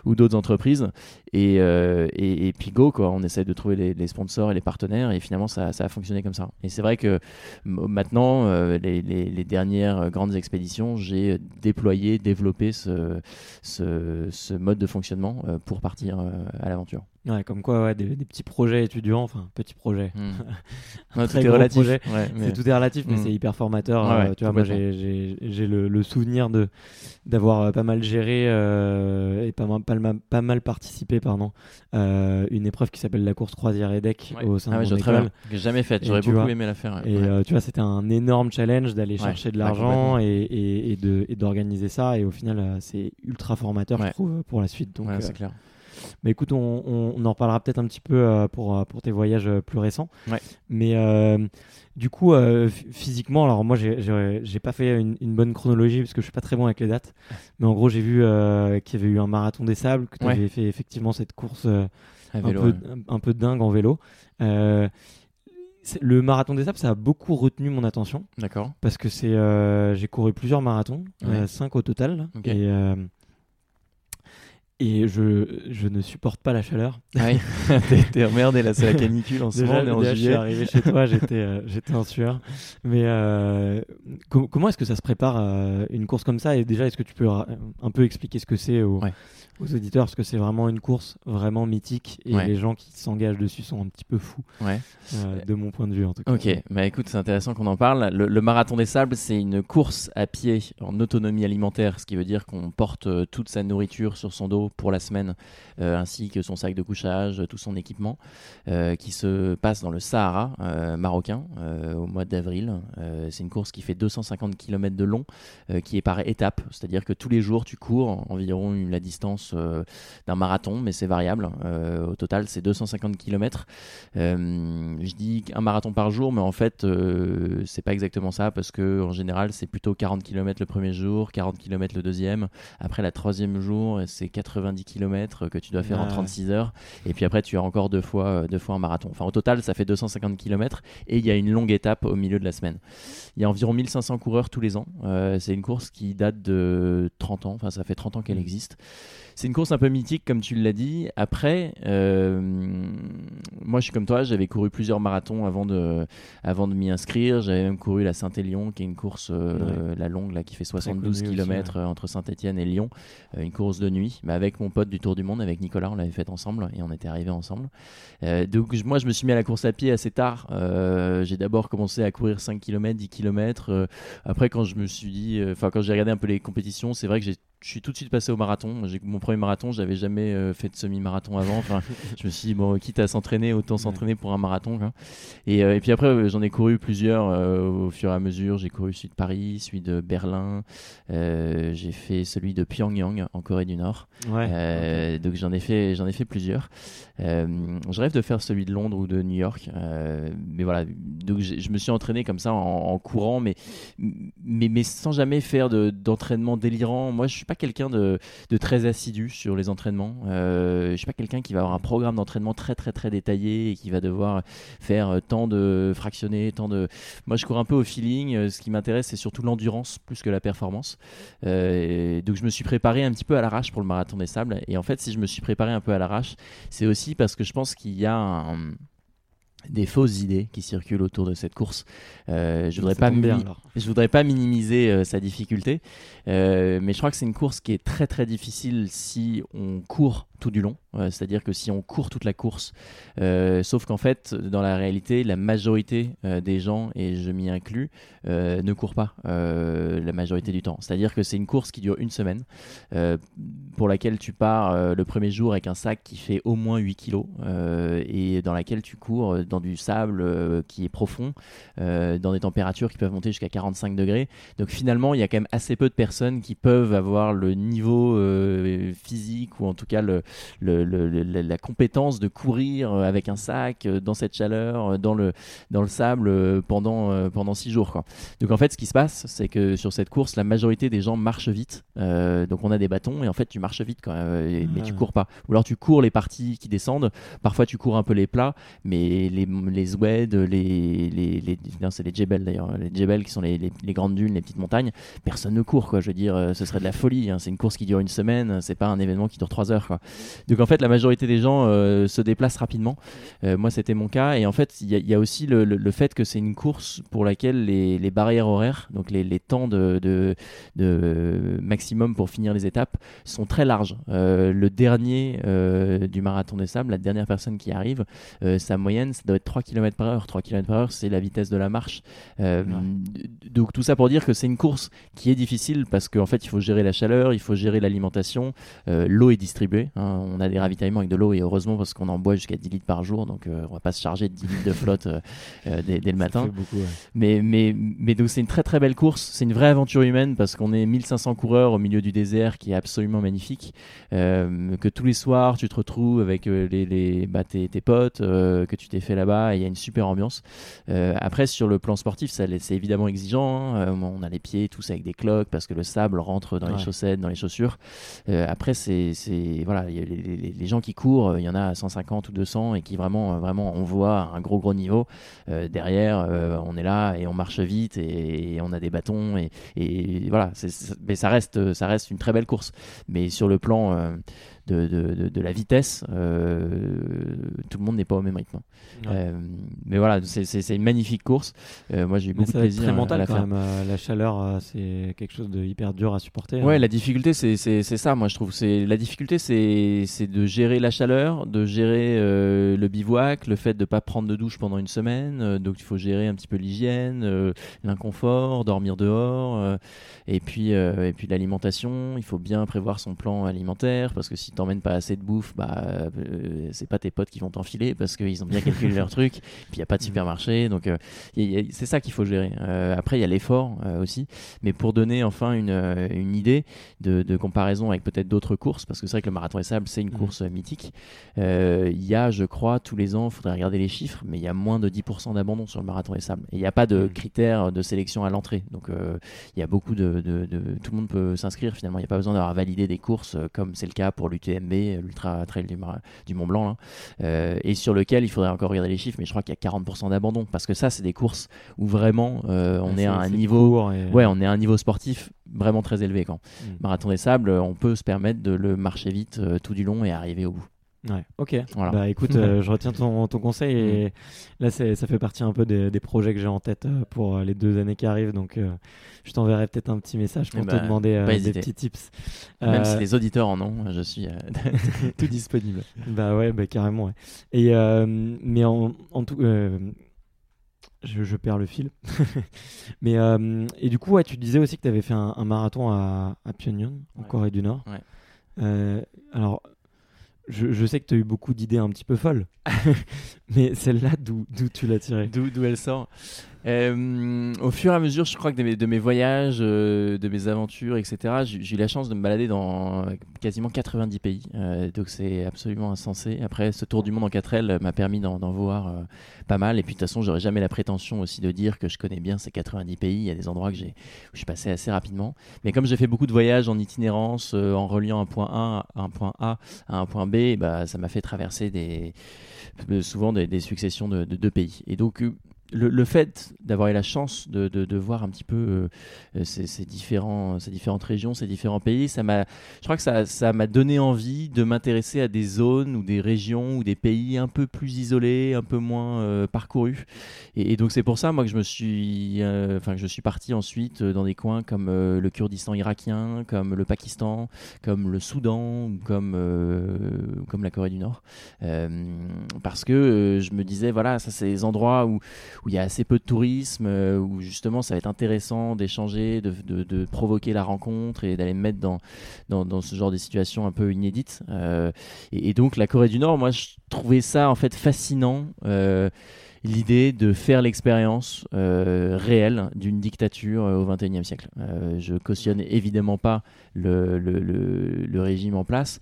ou d'autres entreprises. Et, et, puis go quoi. On essaie de trouver les, les sponsors et les partenaires et finalement ça, ça a fonctionné et c'est vrai que maintenant euh, les, dernières euh, grandes expéditions j'ai déployé développé ce, mode de fonctionnement euh, pour partir euh, à l'aventure Ouais, comme quoi, ouais, des, des petits projets étudiants, enfin, petits projets. Ouais, tout très est gros projet. Ouais, mais- tout est relatif, mais Mm. c'est hyper formateur. Euh, tu vois, moi, j'ai- le, le souvenir de d'avoir euh, pas mal géré euh, et pas mal, pas, mal, pas mal participé, pardon, euh, une épreuve qui s'appelle la course croisière EDEC au sein ah de mon école. j'ai jamais fait Et j'aurais beaucoup vois, aimé la faire. Et tu vois, c'était un énorme challenge d'aller chercher de ouais, l'argent et, d'organiser ça. Et au final, c'est ultra formateur, Ouais. je trouve, pour la suite. Donc, Ouais, c'est clair mais écoute, on, on- on en reparlera peut-être un petit peu euh, pour, euh, pour tes voyages euh, plus récents. Ouais. Mais du coup, ph- physiquement, alors moi, j'ai- pas fait une, une bonne chronologie parce que je suis pas très bon avec les dates. Mais en gros, j'ai vu qu'il y avait eu un marathon des sables, que tu Ouais. avais fait effectivement cette course un, vélo, peu, ouais. un, peu dingue en vélo. Euh, le marathon des sables, ça a beaucoup retenu mon attention d'accord parce que c'est euh, j'ai couru plusieurs marathons, Ouais. 5 au total. là. Ok. Et, euh, et je, je ne supporte pas la chaleur. Ah oui, t'es- emmerdé là, c'est la canicule en ce moment, Déjà, on est en déjà, je suis arrivé chez toi, j'étais euh, j'étais en sueur. Mais euh, com- comment est-ce que ça se prépare euh, une course comme ça? Et déjà, est-ce que tu peux un peu expliquer ce que c'est aux, Ouais. Aux auditeurs Parce que c'est vraiment une course vraiment mythique et Ouais. les gens qui s'engagent dessus sont un petit peu fous, Ouais. euh, de mon point de vue en tout cas. Ok, bah écoute, c'est intéressant qu'on en parle. Le, le marathon des sables, c'est une course à pied en autonomie alimentaire, ce qui veut dire qu'on porte euh, toute sa nourriture sur son dos pour la semaine, ainsi que son sac de couchage, tout son équipement, qui se passe dans le Sahara marocain au mois d'avril. c'est une course qui fait 250 km de long, qui est par étapes, c'est-à-dire que tous les jours tu cours environ la distance d'un marathon, mais c'est variable. au total, c'est 250 km. je dis un marathon par jour, mais en fait, c'est pas exactement ça parce que en général, c'est plutôt 40 km le premier jour, 40 km le deuxième. Après, la troisième jour, c'est 90 km que tu dois faire en 36 heures. Et puis après, tu as encore deux fois, euh, deux fois un marathon. Enfin, au total, ça fait 250 km et il y a une longue étape au milieu de la semaine. Il y a environ 1500 coureurs tous les ans. Euh, c'est une course qui date de 30 ans. Enfin, ça fait 30 ans qu'elle mmh. existe. C'est une course un peu mythique, comme tu l'as dit. Après, euh, moi, je suis comme toi, j'avais couru plusieurs marathons avant de, avant de m'y inscrire. J'avais même couru la Saint-Élion, qui est une course, euh, la longue, là, qui fait 72 km entre Saint-Étienne et Lyon. Euh, une course de nuit, mais avec mon pote du Tour du Monde, avec Nicolas, on l'avait fait ensemble et on était arrivés ensemble. donc, moi, je me suis mis à la course à pied assez tard. j'ai d'abord commencé à courir 5 km, 10 km. après, quand je me suis dit, enfin, quand j'ai regardé un peu les compétitions, c'est vrai que j'ai je suis tout de suite passé au marathon. J'ai mon premier marathon, j'avais jamais euh, fait de semi-marathon avant. Enfin, je me suis dit bon, quitte à s'entraîner, autant s'entraîner pour un marathon. Et, euh, et, puis après, euh, j'en ai couru plusieurs au fur et à mesure. J'ai couru celui de Paris, celui de Berlin. j'ai fait celui de Pyongyang en Corée du Nord. Donc j'en ai fait, j'en ai fait plusieurs. je rêve de faire celui de Londres ou de New York. mais voilà, donc je me suis entraîné comme ça en, courant, mais, mais, mais sans jamais faire d'entraînement délirant. Moi, je suis pas quelqu'un de, très assidu sur les entraînements. Euh, je suis pas quelqu'un qui va avoir un programme d'entraînement très très très détaillé et qui va devoir faire tant de fractionnés, tant de. Moi, je cours un peu au feeling. Euh, ce qui m'intéresse, c'est surtout l'endurance plus que la performance. Euh, donc, je me suis préparé un petit peu à l'arrache pour le marathon des sables. Et en fait, si je me suis préparé un peu à l'arrache, c'est aussi parce que je pense qu'il y a un des fausses idées qui circulent autour de cette course. Euh, je voudrais pas je voudrais pas minimiser euh, sa difficulté, euh, mais je crois que c'est une course qui est très très difficile si on court tout du long. C'est-à-dire que si on court toute la course, euh, sauf qu'en fait, dans la réalité, la majorité euh, des gens, et je m'y inclus, euh, ne courent pas la majorité du temps. C'est-à-dire que c'est une course qui dure une semaine, pour laquelle tu pars le premier jour avec un sac qui fait au moins 8 kilos, et dans laquelle tu cours dans du sable qui est profond, dans des températures qui peuvent monter jusqu'à 45 degrés. Donc finalement, il y a quand même assez peu de personnes qui peuvent avoir le niveau physique, ou en tout cas le la compétence de courir euh, avec un sac euh, dans cette chaleur, euh, dans le, dans le sable pendant, pendant six jours. Quoi. Donc en fait, ce qui se passe, c'est que sur cette course, la majorité des gens marchent vite. donc on a des bâtons et en fait, tu marches vite quand même, mais tu cours pas. Ou alors tu cours les parties qui descendent. Parfois, tu cours un peu les plats, mais les, les Zwed, les, les, les c'est les Jebel d'ailleurs, les Jebel qui sont les, les, grandes dunes, les petites montagnes, personne ne court. Quoi. Je veux dire, ce serait de la folie. Hein. C'est une course qui dure une semaine, c'est pas un événement qui dure trois heures. Quoi. Donc en fait, la majorité des gens euh, se déplacent rapidement. Euh, moi, c'était mon cas. Et en fait, il y, a aussi le, fait que c'est une course pour laquelle les, barrières horaires, donc les, temps de, de, maximum pour finir les étapes, sont très larges. Euh, le dernier du marathon des sables, la dernière personne qui arrive, sa moyenne, ça doit être 3 km par heure. 3 km par heure, c'est la vitesse de la marche. Donc tout ça pour dire que c'est une course qui est difficile parce qu'en fait, il faut gérer la chaleur, il faut gérer l'alimentation, l'eau est distribuée. Hein. On a des ravitaillements avec de l'eau et heureusement parce qu'on en boit jusqu'à 10 litres par jour donc euh, on va pas se charger de 10 litres de flotte euh, euh, dès, le matin. mais, mais, mais donc c'est une très très belle course, c'est une vraie aventure humaine parce qu'on est 1500 coureurs au milieu du désert qui est absolument magnifique. que tous les soirs tu te retrouves avec les, les bah, tes, potes que tu t'es fait là-bas il y a une super ambiance. après sur le plan sportif c'est évidemment exigeant, hein. on a les pieds tous avec des cloques parce que le sable rentre dans les chaussettes, dans les chaussures. après c'est voilà, les, gens qui courent, euh, il y en a 150 ou 200 et qui vraiment, euh, vraiment, on voit un gros, gros niveau. Euh, derrière, on est là et on marche vite et, on a des bâtons et, voilà. mais ça ça reste une très belle course. Mais sur le plan de, de, la vitesse, euh, tout le monde n'est pas au même rythme. Euh, mais voilà, c'est une magnifique course. Euh, moi, j'ai eu beaucoup de plaisir. Très mental à la quand même. la chaleur, c'est quelque chose de hyper dur à supporter. Ouais, hein. la difficulté, c'est ça. Moi, je trouve. C'est la difficulté, c'est de gérer la chaleur, de gérer le bivouac, le fait de pas prendre de douche pendant une semaine. donc il faut gérer un petit peu l'hygiène, l'inconfort, dormir dehors, et puis et puis l'alimentation. Il faut bien prévoir son plan alimentaire parce que si t'emmènes pas assez de bouffe, bah euh, c'est pas tes potes qui vont t'enfiler parce qu'ils ont bien calculé leur truc. Puis il y a pas de supermarché, donc euh, c'est ça qu'il faut gérer. Euh, après il y a l'effort euh, aussi, mais pour donner enfin une une idée de, de comparaison avec peut-être d'autres courses, parce que c'est vrai que le marathon des sables, c'est une Mhm. course mythique. Il y a, je crois, tous les ans, il faudrait regarder les chiffres, mais il y a moins de 10% d'abandon sur le marathon des sables. Et il n'y a pas de Mhm. critères de sélection à l'entrée. Donc il y a beaucoup de, de- de- Tout le monde peut s'inscrire finalement. Il n'y a pas besoin d'avoir validé des courses comme c'est le cas pour l'UTMB, l'Ultra Trail du, Mont Blanc, là. Euh, et sur lequel il faudrait encore regarder les chiffres, mais je crois qu'il y a 40% d'abandon. Parce que ça, c'est des courses où vraiment euh, on est à un niveau. court et- Ouais, on est à un niveau sportif vraiment très élevé quand. Mm. Marathon des sables, on peut se permettre de le marcher vite euh, tout du long et arriver au bout. Ouais, ok. Voilà. Bah écoute, euh, je retiens ton, ton conseil et là c'est- ça fait partie un peu des, des projets que j'ai en tête euh, pour euh, les deux années qui arrivent. Donc euh, je t'enverrai peut-être un petit message pour Eh te bah, demander des petits tips. Même si les auditeurs en ont, je suis tout disponible. Bah ouais, bah carrément. Ouais. Et mais en, en tout, je, je perds le fil. mais et du coup, ouais, tu disais aussi que tu avais fait un, un marathon à, à Pyongyang, en. Corée du Nord. Alors, je, sais que tu as eu beaucoup d'idées un petit peu folles, mais celle-là, d'où tu l'as tirée? D'où elle sort? Euh, Au fur et à mesure, je crois que de mes, de voyages, euh, de mes aventures, etc., j'ai eu la chance de me balader dans quasiment 90 pays. Euh, donc c'est absolument insensé. Après, ce tour du monde en 4 L m'a permis d'en voir euh, pas mal. Et puis de toute façon, j'aurais jamais la prétention aussi de dire que je connais bien ces 90 pays. Il y a des endroits que j'ai où je suis passé assez rapidement. Mais comme j'ai fait beaucoup de voyages en itinérance, euh, en reliant un point A à un point A à un point B, bah, ça m'a fait traverser des, euh, souvent des, successions de, de deux pays. Et donc, le, le fait d'avoir eu la chance de, de, de voir un petit peu euh, euh, ces, ces différents, ces différentes régions, ces différents pays, ça m'a, je crois que ça, ça m'a donné envie de m'intéresser à des zones ou des régions ou des pays un peu plus isolés, un peu moins euh, parcourus. Et, donc c'est pour ça moi que je me suis, euh, enfin que je suis parti ensuite euh, dans des coins comme le Kurdistan irakien, comme le Pakistan, comme le Soudan ou comme comme la Corée du Nord, parce que je me disais voilà ça c'est des endroits où où il y a assez peu de tourisme, euh, où justement ça va être intéressant d'échanger, de, de- provoquer la rencontre et d'aller me mettre dans, dans, dans ce genre de situations un peu inédites. Euh, et, donc la Corée du Nord, moi je trouvais ça en fait fascinant. euh, L'idée de faire l'expérience réelle d'une dictature au XXIe siècle. Je cautionne évidemment pas le, le, le- régime en place.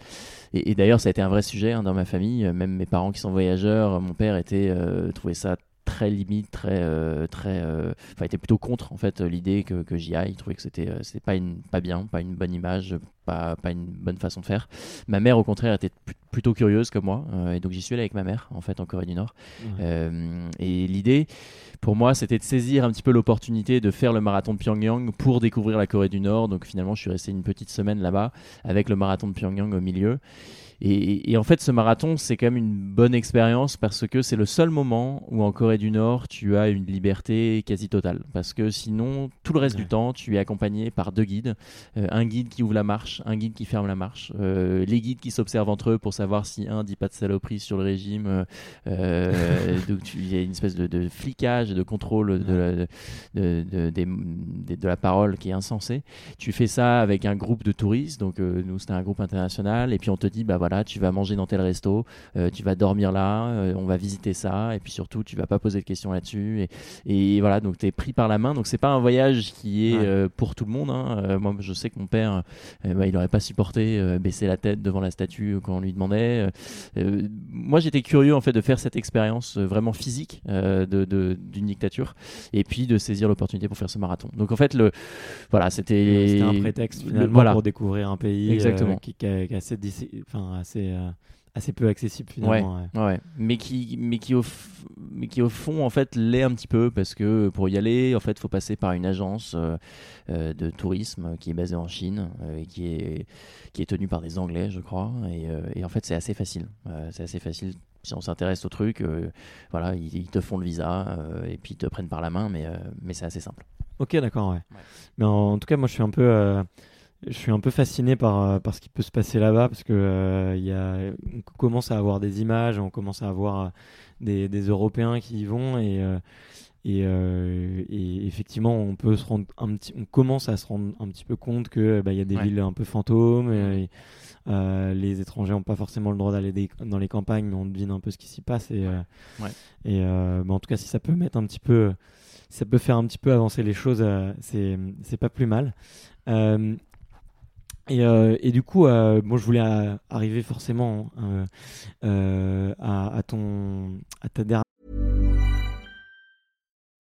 Et, d'ailleurs, ça a été un vrai sujet hein, dans ma famille. Même mes parents qui sont voyageurs, mon père était trouvait ça très limite, très, euh, très, euh, enfin, était plutôt contre en fait l'idée que, que j'y aille. Il trouvait que c'était, euh, c'était pas une, pas bien, pas une bonne image, pas, pas une bonne façon de faire. Ma mère, au contraire, était pl- plutôt curieuse comme moi, et donc j'y suis allé avec ma mère en fait en Corée du Nord. Et l'idée, pour moi, c'était de saisir un petit peu l'opportunité de faire le marathon de Pyongyang pour découvrir la Corée du Nord. Donc finalement, je suis resté une petite semaine là-bas avec le marathon de Pyongyang au milieu. Et, et en fait, ce marathon, c'est quand même une bonne expérience parce que c'est le seul moment où en Corée du Nord, tu as une liberté quasi totale. Parce que sinon, tout le reste Ouais. du temps, tu es accompagné par deux guides. Euh, un guide qui ouvre la marche, un guide qui ferme la marche. Euh, les guides qui s'observent entre eux pour savoir si un dit pas de saloperie sur le régime. euh, donc il y a une espèce de, de flicage, de contrôle de, la- de, de, la parole qui est insensé. Tu fais ça avec un groupe de touristes, donc euh, nous c'était un groupe international, et puis on te dit bah voilà, tu vas manger dans tel resto, euh, tu vas dormir là, euh, on va visiter ça, et puis surtout tu vas pas poser de questions là-dessus, et, et voilà, donc tu es pris par la main, donc c'est pas un voyage qui est Ouais. pour tout le monde. hein. Moi je sais que mon père, bah, il aurait pas supporté baisser la tête devant la statue quand on lui demandait. Moi j'étais curieux en fait de faire cette expérience vraiment physique de- d'une dictature et puis de saisir l'opportunité pour faire ce marathon. Donc en fait le voilà c'était C'était un prétexte le- finalement voilà. pour découvrir un pays euh, Exactement. qui, qui assez, enfin, assez, euh, assez peu accessible finalement. ouais. Ouais, mais qui, mais qui au, f- mais qui au fond en fait l'est un petit peu parce que pour y aller, en fait, faut passer par une agence euh, de tourisme qui est basée en Chine euh, et qui est qui est tenue par des Anglais, je crois. Et, euh, et en fait, c'est assez facile. C'est assez facile si on s'intéresse au truc. euh, voilà, ils, ils te font le visa euh, et puis ils te prennent par la main, mais euh, mais c'est assez simple. Ok, d'accord, ouais. Mais en, en tout cas, moi, je suis un peu. je suis un peu fasciné par, par ce qui peut se passer là-bas parce que y a, on commence à avoir des images, on commence à avoir des, des Européens qui y vont et et, et, effectivement, on peut se rendre un petit, on commence à se rendre un petit peu compte que bah, il y a des villes un peu fantômes. Et, euh, les étrangers n'ont pas forcément le droit d'aller dans les campagnes, mais on devine un peu ce qui s'y passe. Et, euh, et euh, en tout cas, si ça peut mettre un petit peu, ça peut faire un petit peu avancer les choses, c'est pas plus mal. Et, et, du coup, bon, je voulais arriver forcément à, à, ton, à ta dernière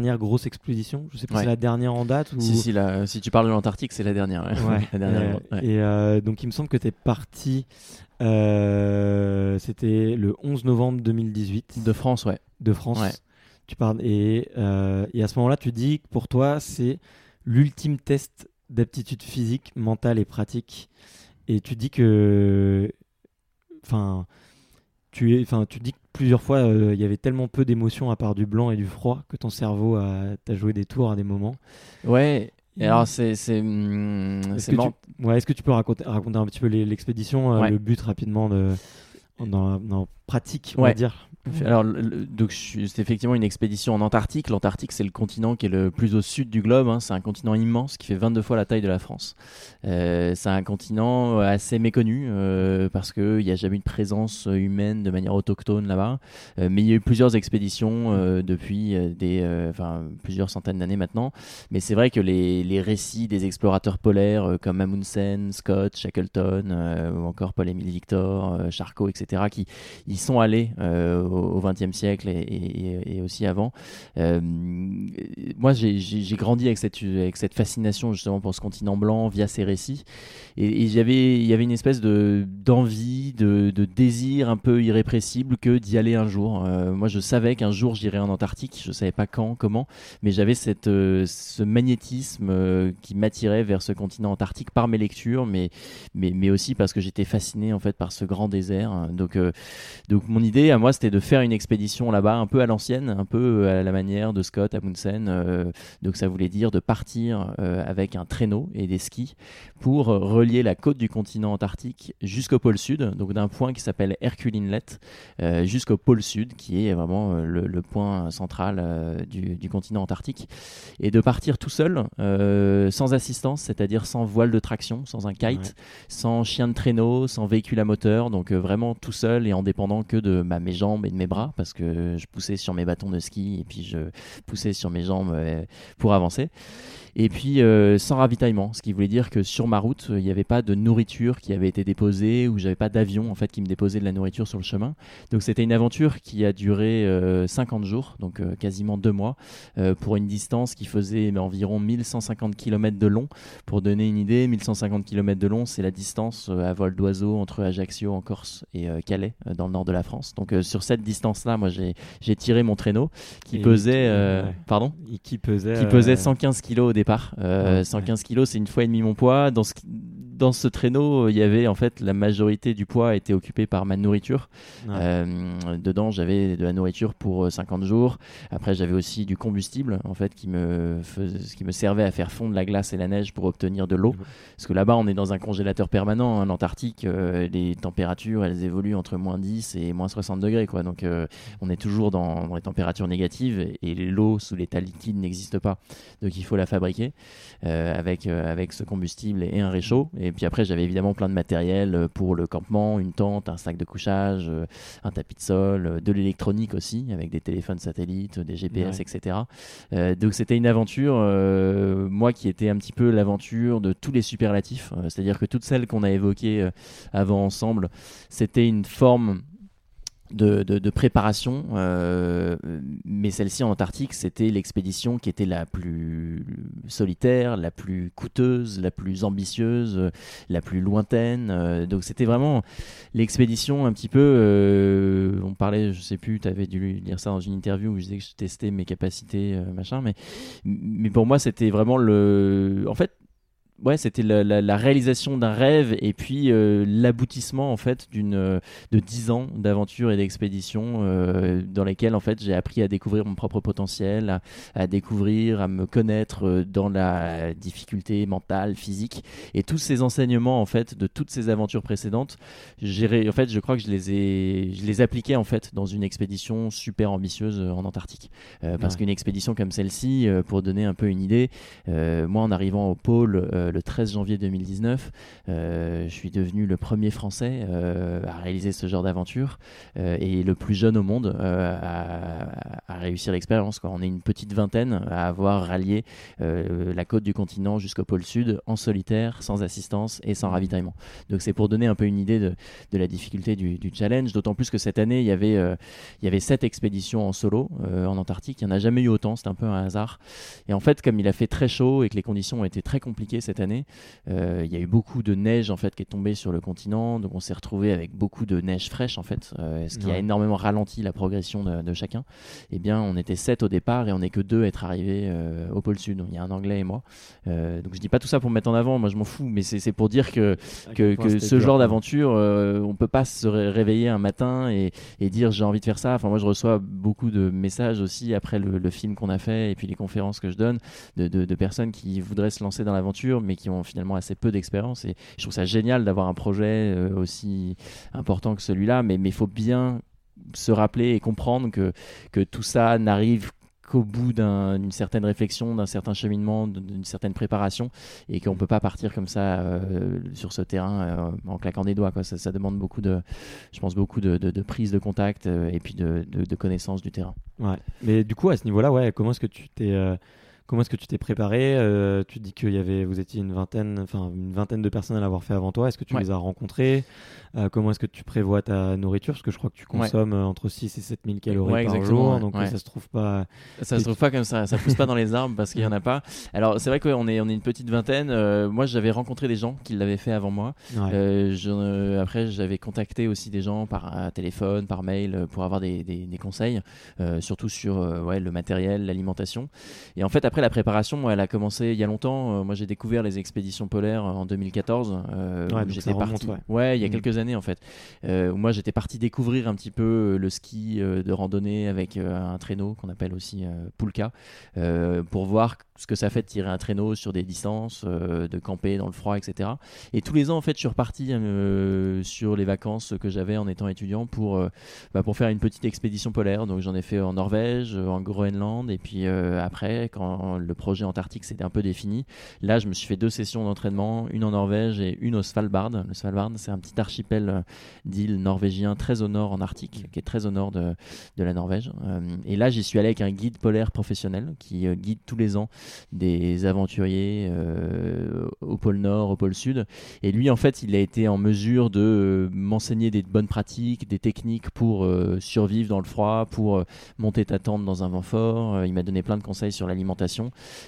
Dernière grosse expédition. Je sais pas si c'est la dernière en date ou. Si, si, si tu parles de l'Antarctique, c'est la dernière. la dernière Et euh, donc, il me semble que tu es parti. Euh, c'était le 11 novembre 2018. De France, ouais. De France. Tu parles. Et, euh, et à ce moment-là, tu dis que pour toi, c'est l'ultime test d'aptitude physique, mentale et pratique. Et tu dis que. Enfin tu es, enfin, tu dis que plusieurs fois, euh, il y avait tellement peu d'émotions à part du blanc et du froid que ton cerveau a, t'a joué des tours à des moments. Ouais. Et alors c'est c'est hmm, est-ce, que tu, ouais, est-ce que tu peux raconter, raconter un petit peu l'expédition, euh, le but rapidement de dans, dans pratique, on va dire? Alors, c'est effectivement une expédition en Antarctique. L'Antarctique, c'est le continent qui est le plus au sud du globe. Hein. C'est un continent immense qui fait 22 fois la taille de la France. Euh, c'est un continent assez méconnu euh, parce qu'il n'y a jamais eu de présence humaine de manière autochtone là-bas. Euh, mais il y a eu plusieurs expéditions euh, depuis plusieurs centaines d'années maintenant. Mais c'est vrai que les, les, récits des explorateurs polaires comme Amundsen, Scott, Shackleton ou encore Paul-Émile Victor, Charcot, etc., qui y sont allés au XXe siècle et, aussi avant. Euh, moi, j'ai grandi avec cette, fascination justement pour ce continent blanc via ces récits. Et, il y avait une espèce d'envie, de, désir un peu irrépressible que d'y aller un jour. Euh, moi, je savais qu'un jour j'irais en Antarctique. Je savais pas quand, comment, mais j'avais euh, ce magnétisme qui m'attirait vers ce continent antarctique par mes lectures, mais aussi parce que j'étais fasciné en fait par ce grand désert. Donc mon idée à moi c'était de faire une expédition là-bas un peu à l'ancienne, un peu euh, à la manière de Scott Amundsen. Euh, donc ça voulait dire de partir euh, avec un traîneau et des skis pour relier la côte du continent antarctique jusqu'au pôle sud, donc d'un point qui s'appelle Hercule Inlet jusqu'au pôle sud, qui est vraiment le, point central du, continent antarctique, et de partir tout seul, sans assistance, c'est-à-dire sans voile de traction, sans un kite, sans chien de traîneau, sans véhicule à moteur, donc vraiment tout seul et en dépendant que de bah, mes jambes de mes bras parce que je poussais sur mes bâtons de ski et puis je poussais sur mes jambes euh, pour avancer et puis euh, sans ravitaillement, ce qui voulait dire que sur ma route, il n'y avait pas de nourriture qui avait été déposée ou j'avais pas d'avion en fait qui me déposait de la nourriture sur le chemin. Donc c'était une aventure qui a duré 50 euh, jours, donc euh, quasiment deux mois, pour une distance qui faisait environ 1150 km de long. Pour donner une idée, 1150 km de long, c'est la distance à vol d'oiseau entre Ajaccio en Corse et Calais dans le nord de la France. Donc sur cette distance-là, moi j'ai tiré mon traîneau qui pesait, pardon, qui pesait, qui pesait 115 kg au départ. 115 euh, kilos, c'est une fois et demi mon poids. Dans ce, dans ce traîneau, il y avait en fait la majorité du poids était occupé par ma nourriture. Euh, dedans, j'avais de la nourriture pour 50 euh, jours. Après, j'avais aussi du combustible en fait qui me qui me servait à faire fondre la glace et la neige pour obtenir de l'eau. Parce que là-bas, on est dans un congélateur permanent. En Antarctique, les températures, elles évoluent entre moins 10 et moins 60 degrés, quoi. Donc, on est toujours dans, dans les températures négatives et, et l'eau sous l'état liquide n'existe pas. Donc, il faut la fabriquer euh, avec, euh, avec ce combustible et, un réchaud. Et puis après, j'avais évidemment plein de matériel euh, pour le campement, une tente, un sac de couchage, un tapis de sol, de l'électronique aussi, avec des téléphones satellites, des GPS, etc. donc c'était une aventure, moi qui était un petit peu l'aventure de tous les superlatifs, c'est-à-dire que toutes celles qu'on a évoquées avant ensemble, c'était une forme de, préparation, euh, mais celle-ci en Antarctique, c'était l'expédition qui était la plus solitaire, la plus coûteuse, la plus ambitieuse, euh, la plus lointaine. Euh, donc c'était vraiment l'expédition un petit peu. euh, on parlait, je sais plus, tu avais dû dire ça dans une interview où je disais que je testais mes capacités, euh, machin. Mais, mais pour moi, c'était vraiment le. En fait, ouais, c'était la, la- la réalisation d'un rêve et puis euh, l'aboutissement en fait d'une euh, de 10 ans d'aventure et d'expédition euh, dans lesquelles en fait j'ai appris à découvrir mon propre potentiel, à, à découvrir, à me connaître euh, dans la difficulté mentale, physique et tous ces enseignements en fait de toutes ces aventures précédentes, j'ai en fait je crois que je les ai je les appliquais en fait dans une expédition super ambitieuse en Antarctique parce Ouais. qu'une expédition comme celle-ci pour donner un peu une idée moi, en arrivant au pôle le 13 janvier 2019, euh, je suis devenu le premier Français euh, à réaliser ce genre d'aventure euh, et le plus jeune au monde euh, à, réussir l'expérience. On est une petite vingtaine à avoir rallié euh, la côte du continent jusqu'au pôle sud en solitaire, sans assistance et sans ravitaillement. Donc c'est pour donner un peu une idée de, la difficulté du, challenge, d'autant plus que cette année, il y avait, euh, sept expéditions en solo euh, en Antarctique. Il n'y en a jamais eu autant, c'était un peu un hasard. Et en fait, comme il a fait très chaud et que les conditions ont été très compliquées cette année, euh, il y a eu beaucoup de neige en fait qui est tombée sur le continent. Donc on s'est retrouvé avec beaucoup de neige fraîche en fait, euh, ce qui a énormément ralenti la progression de, de chacun. Eh bien, on était sept au départ et on n'est que deux à être arrivés euh, au pôle sud. Il y a un Anglais et moi. Donc je dis pas tout ça pour me mettre en avant. Moi, je m'en fous, mais c'est pour dire que À que, ce genre d'aventure, on peut pas se ré- réveiller un matin et, et dire j'ai envie de faire ça. Enfin, moi, je reçois beaucoup de messages aussi après le, le film qu'on a fait et puis les conférences que je donne de, de- de personnes qui voudraient se lancer dans l'aventure, mais qui ont finalement assez peu d'expérience. Et je trouve ça génial d'avoir un projet euh, aussi important que celui-là, mais il faut bien se rappeler et comprendre que, que tout ça n'arrive qu'au bout d'un- d'une certaine réflexion, d'un certain cheminement, d'une certaine préparation, et qu'on peut pas partir comme ça euh, sur ce terrain euh, en claquant des doigts. Ça, demande beaucoup de, je pense beaucoup de, de- de prise de contact et puis de, de, connaissance du terrain. Ouais. Mais du coup, à ce niveau-là, ouais, comment est-ce que tu t'es comment est-ce que tu t'es préparé Euh, Tu dis qu'il y avait, vous étiez une vingtaine, enfin une vingtaine de personnes à l'avoir fait avant toi. Est-ce que tu Ouais. les as rencontrés Euh, Comment est-ce que tu prévois ta nourriture Parce que je crois que tu consommes euh, entre 6 et 7 000 calories Ouais, par jour, donc ça se trouve pas. Ça se trouve pas comme ça, ça pousse pas dans les arbres parce qu'il y en a pas. Alors c'est vrai qu'on est on est une petite vingtaine. Euh, moi j'avais rencontré des gens qui l'avaient fait avant moi. Je- après, j'avais contacté aussi des gens par téléphone, par mail, pour avoir des, des- des conseils, surtout sur ouais, le matériel, l'alimentation. Et en fait, après la préparation, moi, elle a commencé il y a longtemps. Euh, moi, j'ai découvert les expéditions polaires en 2014. euh, Ouais, j'étais parti. ouais. il y a Mhm. quelques années en fait. Euh, moi, j'étais parti découvrir un petit peu euh, le ski euh, de randonnée avec euh, un traîneau qu'on appelle aussi euh, Pulka, euh, pour voir ce que ça fait de tirer un traîneau sur des distances, euh, de camper dans le froid, etc. Et tous les ans, en fait, je suis reparti euh, sur les vacances que j'avais en étant étudiant pour, euh, bah, pour faire une petite expédition polaire. Donc, j'en ai fait en Norvège, euh, en Groenland, et puis euh, après, quand le projet antarctique s'était un peu défini, là, je me suis fait deux sessions d'entraînement, une en Norvège et une au Svalbard. Le Svalbard, c'est un petit archipel euh, d'îles norvégiens très au nord en Arctique, qui est très au nord de, de la Norvège. Euh, et là, j'y suis allé avec un guide polaire professionnel qui euh, guide tous les ans des aventuriers au pôle Nord, au pôle Sud. Et lui, en fait, il a été en mesure de m'enseigner des bonnes pratiques, des techniques pour survivre dans le froid, pour monter ta tente dans un vent fort. Il m'a donné plein de conseils sur l'alimentation.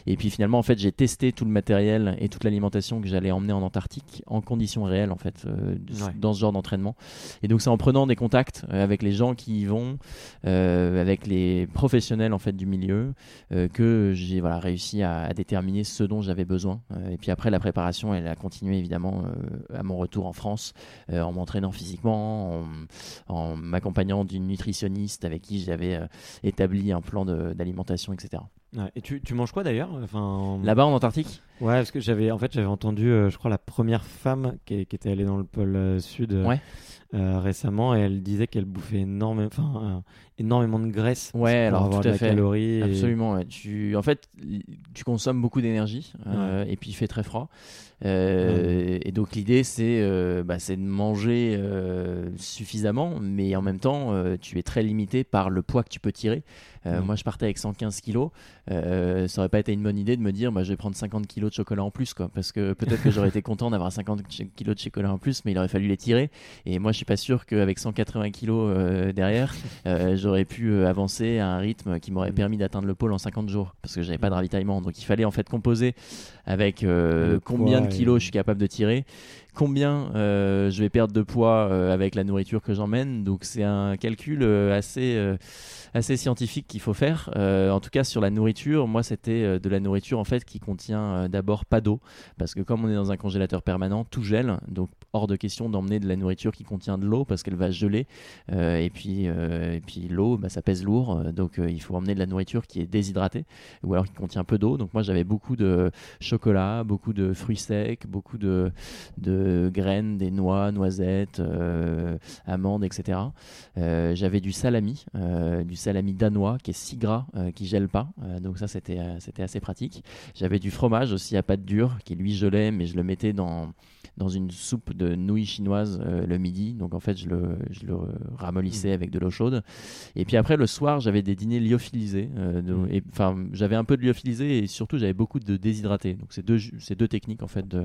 Et puis finalement, en fait, j'ai testé tout le matériel et toute l'alimentation que j'allais emmener en Antarctique en conditions réelles, en fait, euh, Ouais. dans ce genre d'entraînement. Et donc, c'est en prenant des contacts euh, avec les gens qui y vont, euh, avec les professionnels en fait du milieu, euh, que j'ai voilà réussi à, à déterminer ce dont j'avais besoin. Et puis après, la préparation, elle a continué évidemment à mon retour en France, en m'entraînant physiquement, en, en m'accompagnant d'une nutritionniste avec qui j'avais établi un plan d'alimentation, etc. Ouais. Et tu, tu manges quoi d'ailleurs Enfin, Là-bas en Antarctique? Ouais, parce que j'avais en fait j'avais entendu, euh, je crois la première femme qui, qui était allée dans le pôle euh, sud euh, Ouais. récemment et elle disait qu'elle bouffait énormément, enfin énormément de graisse Ouais, pour alors avoir tout de à la fait. calorie. et- Absolument. ouais. Tu, en fait, tu consommes beaucoup d'énergie euh, et puis il fait très froid. Euh, Et donc l'idée c'est euh, bah, de manger euh, suffisamment, mais en même temps tu es très limité par le poids que tu peux tirer. Moi je partais avec 115 kilos. Ça aurait pas été une bonne idée de me dire bah, je vais prendre 50 kilos de chocolat en plus quoi, parce que peut-être que j'aurais été content d'avoir 50 ch- kilos de chocolat en plus, mais il aurait fallu les tirer. Et moi je suis pas sûr qu'avec 180 kilos derrière, j'aurais pu euh, avancer à un rythme qui m'aurait Mm. permis d'atteindre le pôle en 50 jours, parce que j'avais pas de ravitaillement. Donc il fallait en fait composer avec euh, combien de kilos je suis capable de tirer, combien euh, je vais perdre de poids euh, avec la nourriture que j'emmène. Donc c'est un calcul euh, assez assez scientifique qu'il faut faire. En tout cas sur la nourriture, moi c'était de la nourriture en fait qui contient d'abord pas d'eau, parce que comme on est dans un congélateur permanent, tout gèle, donc hors de question d'emmener de la nourriture qui contient de l'eau parce qu'elle va geler. Et puis et puis l'eau, bah, ça pèse lourd, donc il faut emmener de la nourriture qui est déshydratée ou alors qui contient peu d'eau. Donc moi j'avais beaucoup de chocolat, beaucoup de fruits secs, beaucoup de, de graines, des noix, noisettes, euh, amandes, etc. Euh, j'avais du salami, euh, du salami danois qui est si gras qui gèle pas. Donc ça c'était c'était assez pratique. J'avais du fromage aussi à pâte dure qui lui gelait, mais je le mettais dans dans une soupe de nouilles chinoises euh, le midi. Donc en fait je le, je le ramollissais avec de l'eau chaude. Et puis après le soir j'avais des dîners lyophilisés. euh, et- Enfin j'avais un peu de lyophilisé et surtout j'avais beaucoup de déshydraté. Donc c'est deux c'est deux techniques en fait de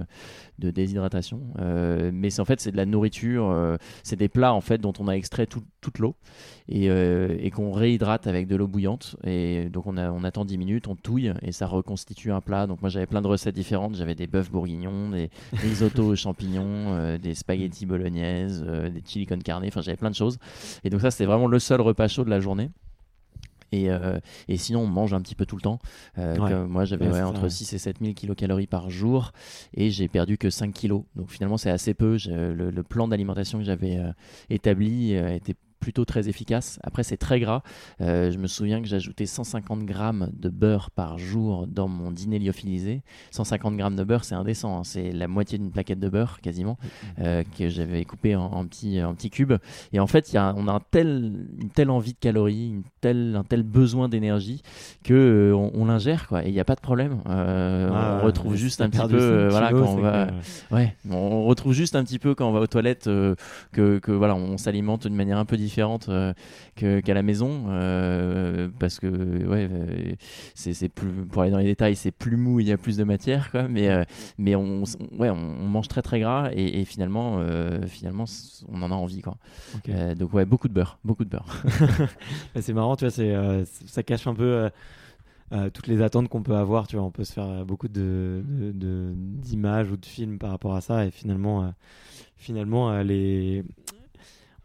de déshydratation. Euh, mais en fait c'est de la nourriture, euh, c'est des plats en fait dont on a extrait tout- toute l'eau et, et qu'on réhydrate avec de l'eau bouillante. Et donc on, a, on attend 10 minutes, on touille et ça reconstitue un plat. Donc moi j'avais plein de recettes différentes. J'avais des bœufs bourguignons, des risotto aux champignons, euh, des spaghettis bolognaises, euh, des chili con carne. Enfin j'avais plein de choses. Et donc ça c'était vraiment le seul repas chaud de la journée. Et, euh, et sinon, on mange un petit peu tout le temps. Euh, Ouais. comme moi, j'avais Ouais, ouais, c'est ça, entre ouais. 6 et 7 000 kilocalories par jour et j'ai perdu que 5 kilos. Donc finalement, c'est assez peu. Je- le, le plan d'alimentation que j'avais euh, établi était plutôt très efficace. Après, c'est très gras. Euh, je me souviens que j'ajoutais 150 grammes de beurre par jour dans mon dîner lyophilisé. 150 grammes de beurre, c'est indécent. hein. C'est la moitié d'une plaquette de beurre, quasiment, euh, que j'avais coupé en, en petits, en petits cubes. Et en fait, il y a, on a un tel, une telle envie de calories, une telle, un tel besoin d'énergie que euh, on, on l'ingère, quoi. Et il n'y a pas de problème. Ah, on retrouve juste un petit peu, 5 voilà, kilos, quand on va. que- Ouais, on retrouve juste un petit peu quand on va aux toilettes que, que voilà, on s'alimente d'une manière un peu différente euh, que- qu'à la maison euh, parce que ouais, euh, c'est c'est plus pour aller dans les détails, c'est plus mou, il y a plus de matière quoi, mais euh, mais on, on- ouais, on, mange très très gras et, et finalement euh, finalement on en a envie quoi. Euh, donc ouais, beaucoup de beurre, beaucoup de beurre. C'est marrant, tu vois, c'est, euh, ça cache un peu euh, euh, toutes les attentes qu'on peut avoir, tu vois. On peut se faire euh, beaucoup de, d'images ou de films par rapport à ça, et finalement, euh, finalement euh, les...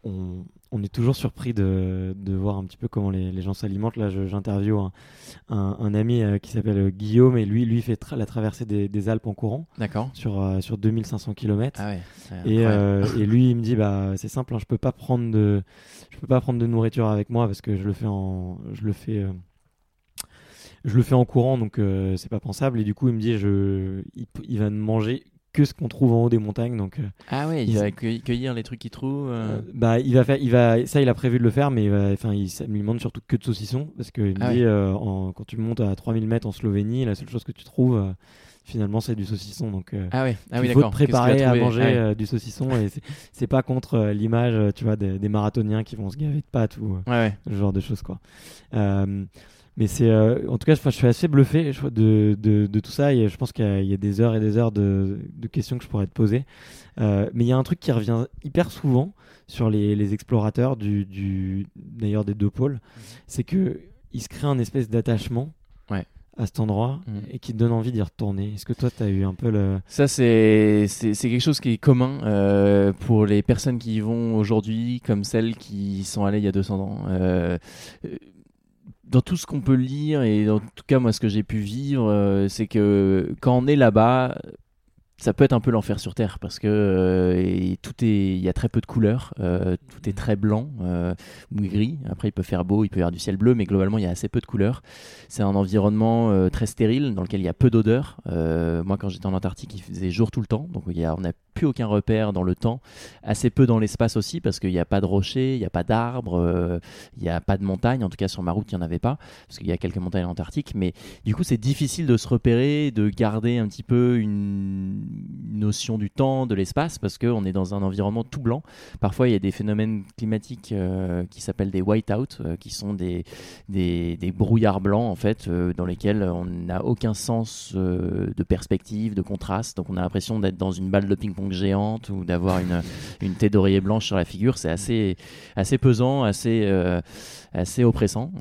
on, on est toujours surpris de, de voir un petit peu comment les, les gens s'alimentent. Là, j'interviewe un, un- un ami euh, qui s'appelle euh, Guillaume, et lui, lui fait tra- la traversée des, des Alpes en courant D'accord. sur, euh, sur 2500 km. Ah ouais. Et, euh, lui, il me dit bah c'est simple, hein, je peux pas prendre de, je peux pas prendre de nourriture avec moi parce que je le fais en, je le fais, euh, je le fais en courant, donc euh, c'est pas pensable. Et du coup, il me dit je, il va ne manger que ce qu'on trouve en haut des montagnes, donc euh, ah ouais, il va cueillir, les trucs qu'il trouve. euh. euh, bah il va faire, il va, ça il a prévu de le faire, mais il va- enfin il, il me demande surtout que de saucissons parce que il Ah dit ouais. euh, en- quand tu montes à 3000 mètres en Slovénie, la seule chose que tu trouves euh, finalement c'est du saucisson, donc Ah ouais, ah oui il faut d'accord. te préparer à manger Ah ouais. du saucisson et c'est- pas contre l'image tu vois des, des marathoniens qui vont se gaver de pâtes ou ce genre de choses quoi mais c'est euh, en tout cas je, je suis assez bluffé de, de, de tout ça et je pense qu'il y, a- il y a des heures et des heures de, de questions que je pourrais te poser Euh, mais il y a un truc qui revient hyper souvent sur les, les explorateurs du, d'ailleurs des deux pôles c'est que il se crée un espèce d'attachement Ouais. à cet endroit Mhm. et qui te donne envie d'y retourner est-ce que toi tu as eu un peu le Ça, c'est quelque chose qui est commun euh, pour les personnes qui y vont aujourd'hui, comme celles qui sont allées il y a 200 ans. Dans tout ce qu'on peut lire, et en tout cas, moi, ce que j'ai pu vivre, euh, c'est que quand on est là-bas, ça peut être un peu l'enfer sur terre parce que euh, et tout est, il y a très peu de couleurs, euh, tout est très blanc euh, ou gris. Après, il peut faire beau, il peut y avoir du ciel bleu, mais globalement, il y a assez peu de couleurs. C'est un environnement très stérile dans lequel il y a peu d'odeurs. Euh, moi, quand j'étais en Antarctique, il faisait jour tout le temps, donc il y a, on n'a plus aucun repère dans le temps, assez peu dans l'espace aussi parce qu'il n'y a pas de rochers, il n'y a pas d'arbres, il n'y a pas de montagnes. En tout cas, sur ma route, il n'y en avait pas parce qu'il y a quelques montagnes en Antarctique, mais du coup, c'est difficile de se repérer, de garder un petit peu une, notion du temps, de l'espace, parce qu'on est dans un environnement tout blanc. Parfois, il y a des phénomènes climatiques euh, qui s'appellent des whiteouts, euh, qui sont des, des, des, brouillards blancs, en fait, euh, dans lesquels on n'a aucun sens de perspective, de contraste. Donc, on a l'impression d'être dans une balle de ping-pong géante ou d'avoir une, une thé d'oreiller blanche sur la figure. C'est assez, assez pesant, assez, assez oppressant.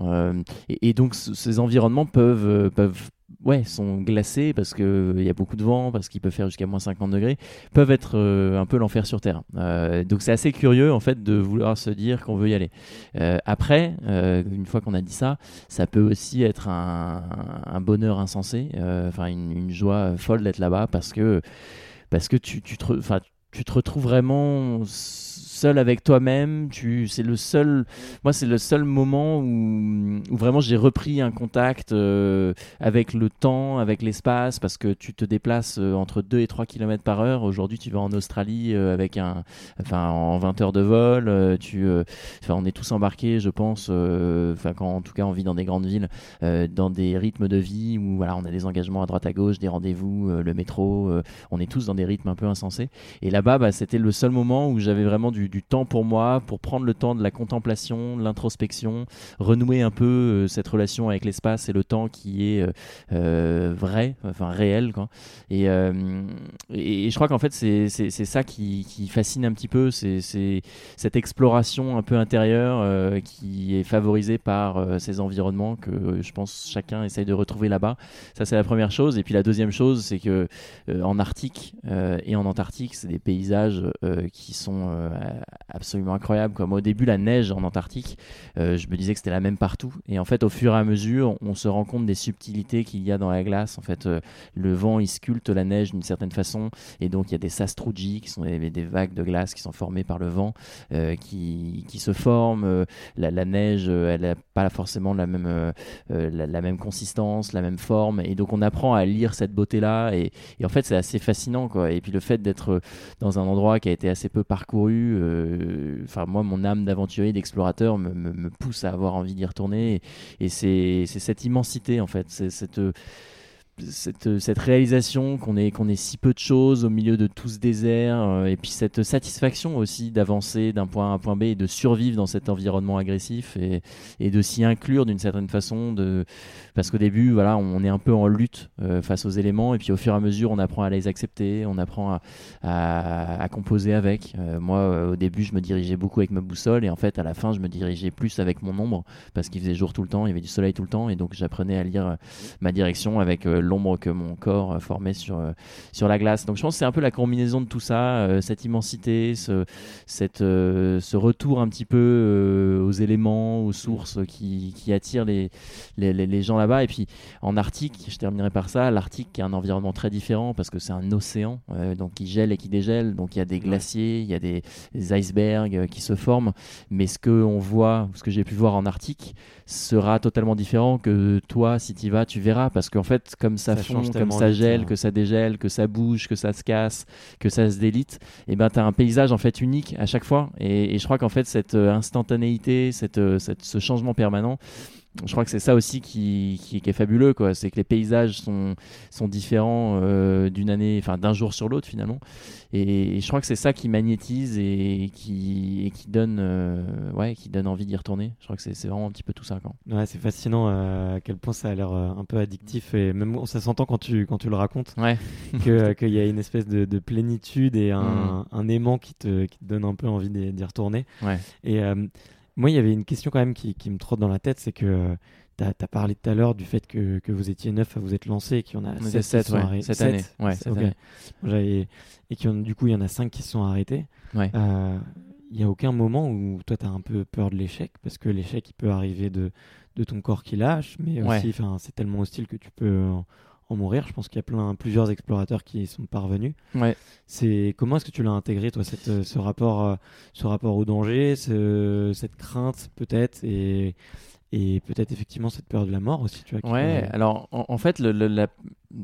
Et, et, donc, ces environnements peuvent, peuvent ouais, sont glacés parce qu'il euh, y a beaucoup de vent, parce qu'il peut faire jusqu'à moins 50 degrés, peuvent être euh, un peu l'enfer sur Terre. Euh, donc c'est assez curieux en fait de vouloir se dire qu'on veut y aller. après, une fois qu'on a dit ça, ça peut aussi être un, bonheur insensé, enfin une, joie folle d'être là-bas parce que parce que tu, tu te, tu te retrouves vraiment seul avec toi-même. Tu, c'est le seul, moi, c'est le seul moment où, vraiment j'ai repris un contact euh, avec le temps, avec l'espace, parce que tu te déplaces euh, entre 2 et 3 km par heure. Aujourd'hui, tu vas en Australie euh, avec un, enfin, en 20 heures de vol. tu, enfin, on est tous embarqués, je pense, enfin, quand en tout cas on vit dans des grandes villes, dans des rythmes de vie où voilà, on a des engagements à droite à gauche, des rendez-vous, le métro. on est tous dans des rythmes un peu insensés. Et là-bas, bah, c'était le seul moment où j'avais vraiment du, du temps pour moi, pour prendre le temps de la contemplation, de l'introspection, renouer un peu euh, cette relation avec l'espace et le temps qui est euh, euh, vrai, enfin réel. Quoi. Et, et, je crois qu'en fait, c'est ça qui, qui, fascine un petit peu, c'est cette exploration un peu intérieure qui est favorisée par ces environnements que je pense chacun essaye de retrouver là-bas. Ça, c'est la première chose. Et puis la deuxième chose, c'est que en Arctique et en Antarctique, c'est des paysages qui sont absolument incroyable. Comme au début, la neige en Antarctique, euh, je me disais que c'était la même partout. Et en fait, au fur et à mesure, on se rend compte des subtilités qu'il y a dans la glace. En fait, euh, le vent, il sculpte la neige d'une certaine façon. Et donc, il y a des sastrugi, qui sont des, vagues de glace qui sont formées par le vent, euh, qui, qui, se forment. La, neige, elle n'a pas forcément la même, la, même consistance, la même forme. Et donc, on apprend à lire cette beauté-là. Et, et, en fait, c'est assez fascinant. Quoi. Et puis, le fait d'être dans un endroit qui a été assez peu parcouru, enfin moi mon âme d'aventurier d'explorateur me, pousse à avoir envie d'y retourner. Et, et c'est cette immensité en fait. Cette cette, cette, réalisation qu'on est, qu'on est si peu de choses au milieu de tout ce désert, euh, et puis cette satisfaction aussi d'avancer d'un point A à un point B et de survivre dans cet environnement agressif et, et de s'y inclure d'une certaine façon, de, parce qu'au début, voilà, on est un peu en lutte euh, face aux éléments, et puis au fur et à mesure, on apprend à les accepter, on apprend à, à, composer avec. Euh, moi, au début, je me dirigeais beaucoup avec ma boussole, et en fait, à la fin, je me dirigeais plus avec mon ombre, parce qu'il faisait jour tout le temps, il y avait du soleil tout le temps, et donc j'apprenais à lire ma direction avec l'ombre que mon corps euh, formait sur, euh, sur la glace. Donc je pense que c'est un peu la combinaison de tout ça, euh, cette immensité, ce, cette, ce retour un petit peu aux éléments, aux sources qui, qui attirent les, les, les gens là-bas. Et puis en Arctique, je terminerai par ça, l'Arctique qui est un environnement très différent parce que c'est un océan, donc qui gèle et qui dégèle, donc il y a des glaciers, il y a des, des icebergs qui se forment, mais ce que on voit, ce que j'ai pu voir en Arctique, sera totalement différent que toi, si tu y vas, tu verras. Parce qu'en fait, comme ça, fond, comme ça gèle, que ça dégèle, que ça bouge, que ça se casse, que ça se délite, et ben tu as un paysage en fait unique à chaque fois. Et, je crois qu'en fait, cette euh, instantanéité, cette, euh, cette, ce changement permanent, je crois que c'est ça aussi qui, qui, est fabuleux, quoi. C'est que les paysages sont, sont différents euh, d'une année, enfin d'un jour sur l'autre finalement. Et, je crois que c'est ça qui magnétise et qui, et qui donne, euh, ouais, qui donne envie d'y retourner. Je crois que c'est vraiment un petit peu tout ça, quoi. Ouais, c'est fascinant euh, à quel point ça a l'air un peu addictif et même ça s'entend quand tu quand tu le racontes. Ouais. qu'il y a une espèce de, de plénitude et un, mm. un, aimant qui te, qui te donne un peu envie d'y retourner. Ouais. Et moi, il y avait une question quand même qui, qui me trotte dans la tête, c'est que euh, tu as, parlé tout à l'heure du fait que, que, vous étiez neuf à vous être lancé et qu'il y en a 7 7 cette année. Ouais, cette année. Et qui du coup, il y en a 5 qui se sont arrêtés. Ouais. Euh, il n'y a aucun moment où toi, tu as un peu peur de l'échec, parce que l'échec, il peut arriver de, de ton corps qui lâche, mais aussi, c'est tellement hostile que tu peux en mourir. Je pense qu'il y a plein, plusieurs explorateurs qui y sont parvenus. Ouais. C'est comment est-ce que tu l'as intégré toi cette, euh, ce rapport, euh, ce rapport au danger, ce, cette crainte peut-être et et peut-être effectivement cette peur de la mort aussi. Tu vois, ouais. Alors en, fait, le, la,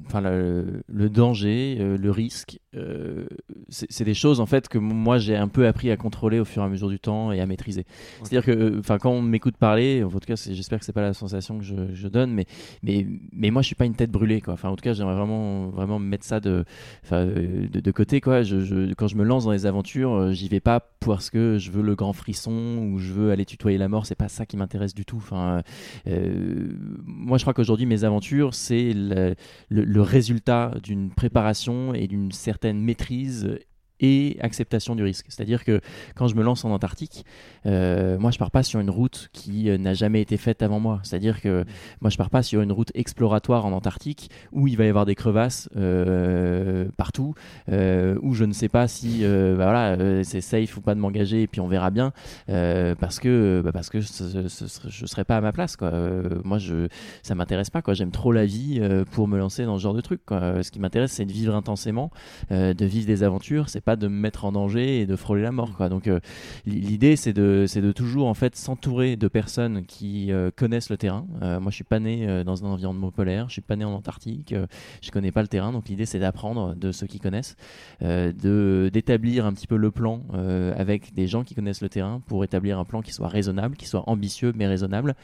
enfin le, le danger, euh, le risque, euh, c'est des choses en fait que moi j'ai un peu appris à contrôler au fur et à mesure du temps et à maîtriser. C'est-à-dire que, euh, enfin, quand on m'écoute parler, en tout cas, j'espère que c'est pas la sensation que je, je donne, mais, mais, mais moi je suis pas une tête brûlée, quoi. Enfin, en tout cas, j'aimerais vraiment, vraiment mettre ça de, de, de côté, quoi. Je, je- quand je me lance dans les aventures, j'y vais pas parce que je veux le grand frisson ou je veux aller tutoyer la mort. C'est pas ça qui m'intéresse du tout. Enfin, euh, moi je crois qu'aujourd'hui mes aventures, c'est le, le- résultat d'une préparation et d'une certaine maîtrise et acceptation du risque. C'est-à-dire que quand je me lance en Antarctique, euh, moi je pars pas sur une route qui euh, n'a jamais été faite avant moi. C'est-à-dire que moi je pars pas sur une route exploratoire en Antarctique où il va y avoir des crevasses euh, partout, où je ne sais pas si bah voilà, c'est safe ou pas de m'engager et puis on verra bien parce que bah parce que je serais pas à ma place quoi. Moi je ça m'intéresse pas quoi. J'aime trop la vie pour me lancer dans ce genre de truc quoi. Ce qui m'intéresse c'est de vivre intensément, de vivre des aventures. C'est de me mettre en danger et de frôler la mort. Donc euh, l'idée c'est de c'est de toujours en fait s'entourer de personnes qui euh, connaissent le terrain. Euh, moi je suis pas né dans un environnement polaire, je suis pas né en Antarctique, je connais pas le terrain. Donc l'idée c'est d'apprendre de ceux qui connaissent, de d'établir un petit peu le plan avec des gens qui connaissent le terrain pour établir un plan qui soit raisonnable, qui soit ambitieux mais raisonnable.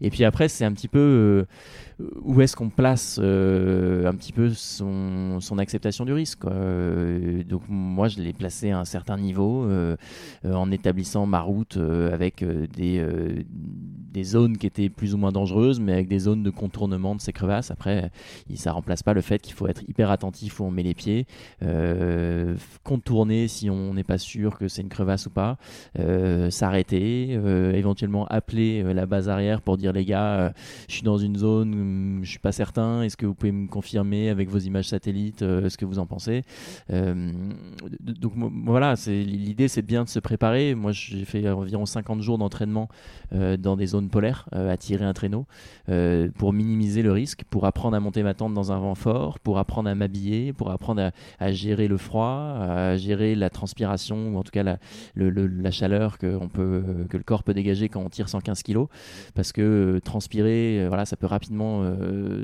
Et puis après c'est un petit peu où est-ce qu'on place un petit peu son, son acceptation du risque. donc moi, je l'ai placé à un certain niveau euh, euh, en établissant ma route euh, avec des, des zones qui étaient plus ou moins dangereuses, mais avec des zones de contournement de ces crevasses. Après, ça remplace pas le fait qu'il faut être hyper attentif où on met les pieds, contourner si on n'est pas sûr que c'est une crevasse ou pas, s'arrêter, éventuellement appeler la base arrière pour dire les gars, je suis dans une zone, hum, je suis pas certain. Est-ce que vous pouvez me confirmer avec vos images satellites ce que vous en pensez Donc voilà, l'idée, c'est bien de se préparer. Moi, j'ai fait environ 50 jours d'entraînement euh, dans des zones polaires euh, à tirer un traîneau euh, pour minimiser le risque, pour apprendre à monter ma tente dans un vent fort, pour apprendre à m'habiller, pour apprendre à, gérer le froid, à gérer la transpiration ou en tout cas la, la chaleur que, on peut, que le corps peut dégager quand on tire 115 kg parce que transpirer, voilà, ça peut rapidement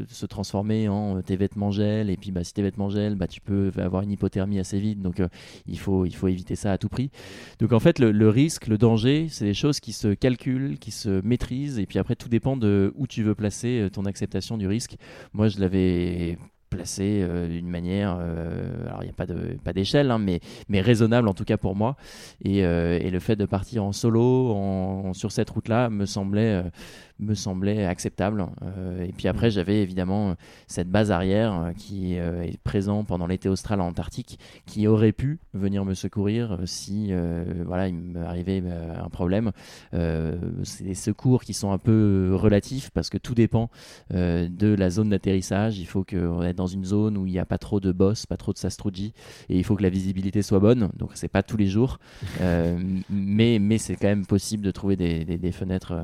se transformer en tes vêtements gèlent, et puis bah, si tes vêtements gèlent, bah, tu peux avoir une hypothermie assez vite, donc il, faut, il faut éviter ça à tout prix. Donc en fait, le, risque, le danger, c'est des choses qui se calculent, qui se maîtrisent, et puis après, tout dépend de où tu veux placer euh, ton acceptation du risque. Moi, je l'avais placé euh, d'une manière, euh, alors il n'y a pas de pas d'échelle, hein, mais mais raisonnable en tout cas pour moi. Et, et le fait de partir en solo en- sur cette route-là me semblait me semblait acceptable. Euh, et puis après, j'avais évidemment euh, cette base arrière euh, qui euh, est présente pendant l'été austral en Antarctique, qui aurait pu venir me secourir si euh, voilà, il m'arrivait un problème. C'est des secours qui sont un peu relatifs parce que tout dépend de la zone d'atterrissage. Il faut qu'on est dans une zone où il n'y a pas trop de boss, pas trop de sastrugi, et il faut que la visibilité soit bonne. Donc c'est pas tous les jours, mais mais c'est quand même possible de trouver des, des- des fenêtres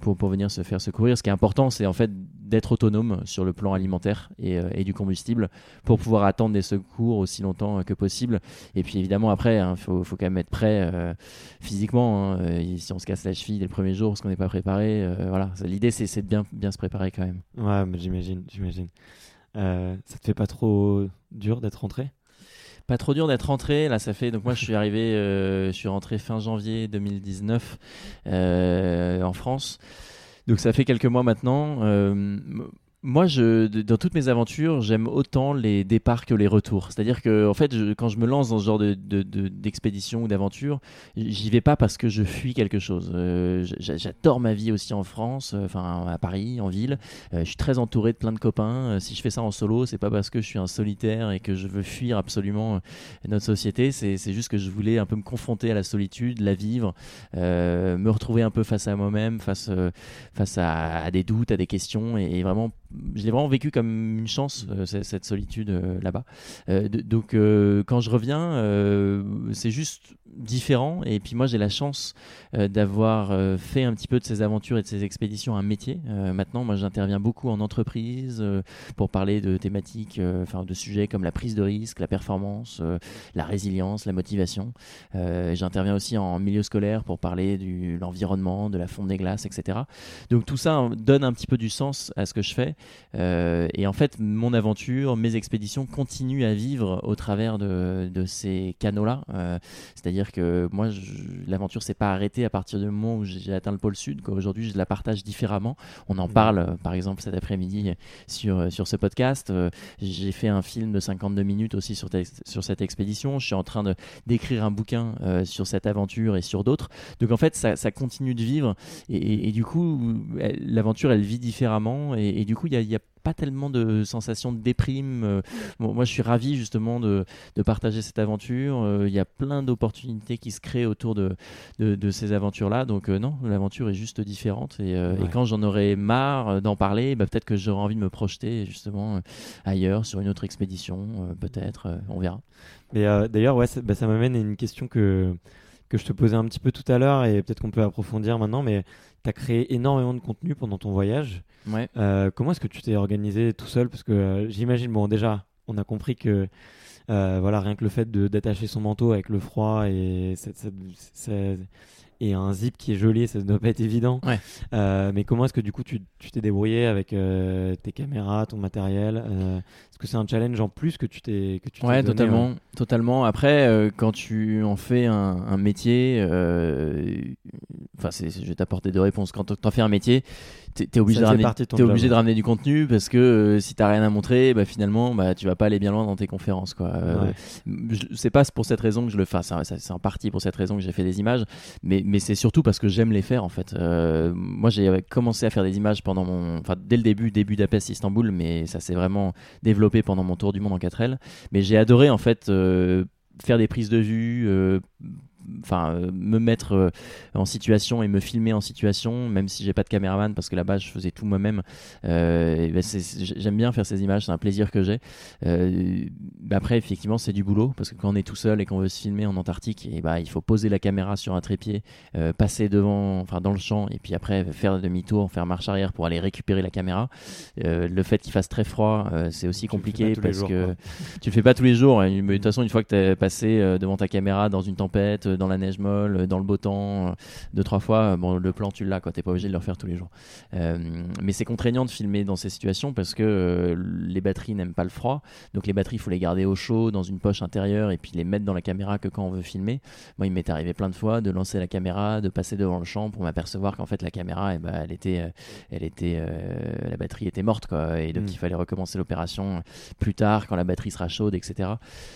pour, pour venir se faire secourir. Ce qui est important, c'est en fait d'être autonome sur le plan alimentaire et, euh, du combustible pour pouvoir attendre des secours aussi longtemps euh, que possible. Et puis évidemment après, il faut, faut quand même être prêt euh, physiquement. hein. Si on se casse la cheville dès le premier jour parce qu'on n'est pas préparé, voilà. L'idée c'est de bien, bien se préparer quand même. Ouais, mais j'imagine, j'imagine. Ça te fait pas trop dur d'être rentré? Pas trop dur d'être rentré. Là, ça fait. Donc, moi, je suis arrivé. euh, je suis rentré fin janvier 2019 euh, en France. Donc, ça fait quelques mois maintenant. Euh, moi, je, dans toutes mes aventures, j'aime autant les départs que les retours. C'est-à-dire que, en fait, quand je me lance dans ce genre de, de- de- d'expédition ou d'aventure, j'y vais pas parce que je fuis quelque chose. Euh, j'a- j'adore ma vie aussi en France, euh, enfin à Paris, en ville. Euh, je suis très entouré de plein de copains. Si je fais ça en solo, c'est pas parce que je suis un solitaire et que je veux fuir absolument notre société. C'est juste que je voulais un peu me confronter à la solitude, la vivre, me retrouver un peu face à moi-même, face, face à, des doutes, à des questions. Et vraiment, je l'ai vraiment vécu comme une chance, euh, cette solitude euh, là-bas. Euh, donc, quand je reviens, c'est juste différents. Et puis moi, j'ai la chance d'avoir fait un petit peu de ces aventures et de ces expéditions un métier. Maintenant, moi, j'interviens beaucoup en entreprise pour parler de thématiques, enfin de sujets comme la prise de risque, la performance, la résilience, la motivation. j'interviens aussi en milieu scolaire pour parler de l'environnement, de la fonte des glaces, etc. Donc tout ça donne un petit peu du sens à ce que je fais. Et en fait, mon aventure, mes expéditions continuent à vivre au travers de, de ces canaux-là. C'est-à-dire que moi, l'aventure s'est pas arrêtée à partir du moment où j'ai atteint le pôle sud. Aujourd'hui, je la partage différemment. On en parle, euh, par exemple, cet après-midi sur, euh, sur ce podcast. Euh, j'ai fait un film de 52 minutes aussi sur, sur cette expédition. Je suis en train d'écrire un bouquin sur cette aventure et sur d'autres. Donc en fait, ça, ça, continue de vivre. Et, du coup, l'aventure, elle vit différemment. Et, du coup, il y a, pas tellement de sensation de déprime. Euh, moi, je suis ravi justement de, de partager cette aventure. Euh, il y a plein d'opportunités qui se créent autour de, de, ces aventures-là. Donc euh, non, l'aventure est juste différente. Et, et quand j'en aurai marre d'en parler, bah, peut-être que j'aurai envie de me projeter justement ailleurs, sur une autre expédition, peut-être. on verra. Mais d'ailleurs, ouais, ça, bah, ça m'amène à une question que que je te posais un petit peu tout à l'heure et peut-être qu'on peut approfondir maintenant, mais tu as créé énormément de contenu pendant ton voyage. Ouais. Euh, comment est-ce que tu t'es organisé tout seul? Parce que euh, j'imagine, bon, déjà, on a compris que euh, voilà, rien que le fait d'attacher son manteau avec le froid et et un zip qui est gelé, ça ne doit pas être évident. Euh, mais comment est-ce que du coup tu t'es débrouillé avec euh, tes caméras, ton matériel euh, Est-ce que c'est un challenge en plus que tu t'es que tu Ouais, totalement, totalement. Après, quand tu en fais un, un métier, enfin, je vais t'apporter deux réponses. Quand tu en fais un métier, tu es, obligé, de ramener, es obligé de ramener du contenu parce que si t'as rien à montrer, bah, finalement, bah, tu vas pas aller bien loin dans tes conférences. Quoi. c'est pas pour cette raison que je le fais. C'est en partie pour cette raison que j'ai fait des images, mais mais c'est surtout parce que j'aime les faire en fait. Euh, moi j'ai commencé à faire des images pendant mon, enfin dès le début, début d'Apes Istanbul, mais ça s'est vraiment développé pendant mon tour du monde en 4L. Mais j'ai adoré en fait euh, faire des prises de vue, euh, enfin euh, me mettre euh, en situation et me filmer en situation même si j'ai pas de caméraman parce que là-bas je faisais tout moi-même euh, ben, j'aime bien faire ces images c'est un plaisir que j'ai. Ben après effectivement c'est du boulot parce que quand on est tout seul et qu'on veut se filmer en Antarctique et bah, il faut poser la caméra sur un trépied passer devant enfin dans le champ et puis après faire demi-tour faire marche arrière pour aller récupérer la caméra. Le fait qu'il fasse très froid c'est aussi compliqué parce que tu le fais pas tous les jours mais de toute façon une fois que tu es passé devant ta caméra dans une tempête dans la neige molle, dans le beau temps, euh, deux, trois fois, bon, le plan, tu l'as, quoi. T'es pas obligé de le refaire tous les jours. Euh, mais c'est contraignant de filmer dans ces situations parce que euh, les batteries n'aiment pas le froid. Donc les batteries, il faut les garder au chaud dans une poche intérieure et puis les mettre dans la caméra que quand on veut filmer. Moi, il m'est arrivé plein de fois de lancer la caméra, de passer devant le champ pour m'apercevoir qu'en fait la caméra, eh ben, elle était, elle était, la batterie était morte, quoi. Et donc mm. il fallait recommencer l'opération plus tard quand la batterie sera chaude, etc.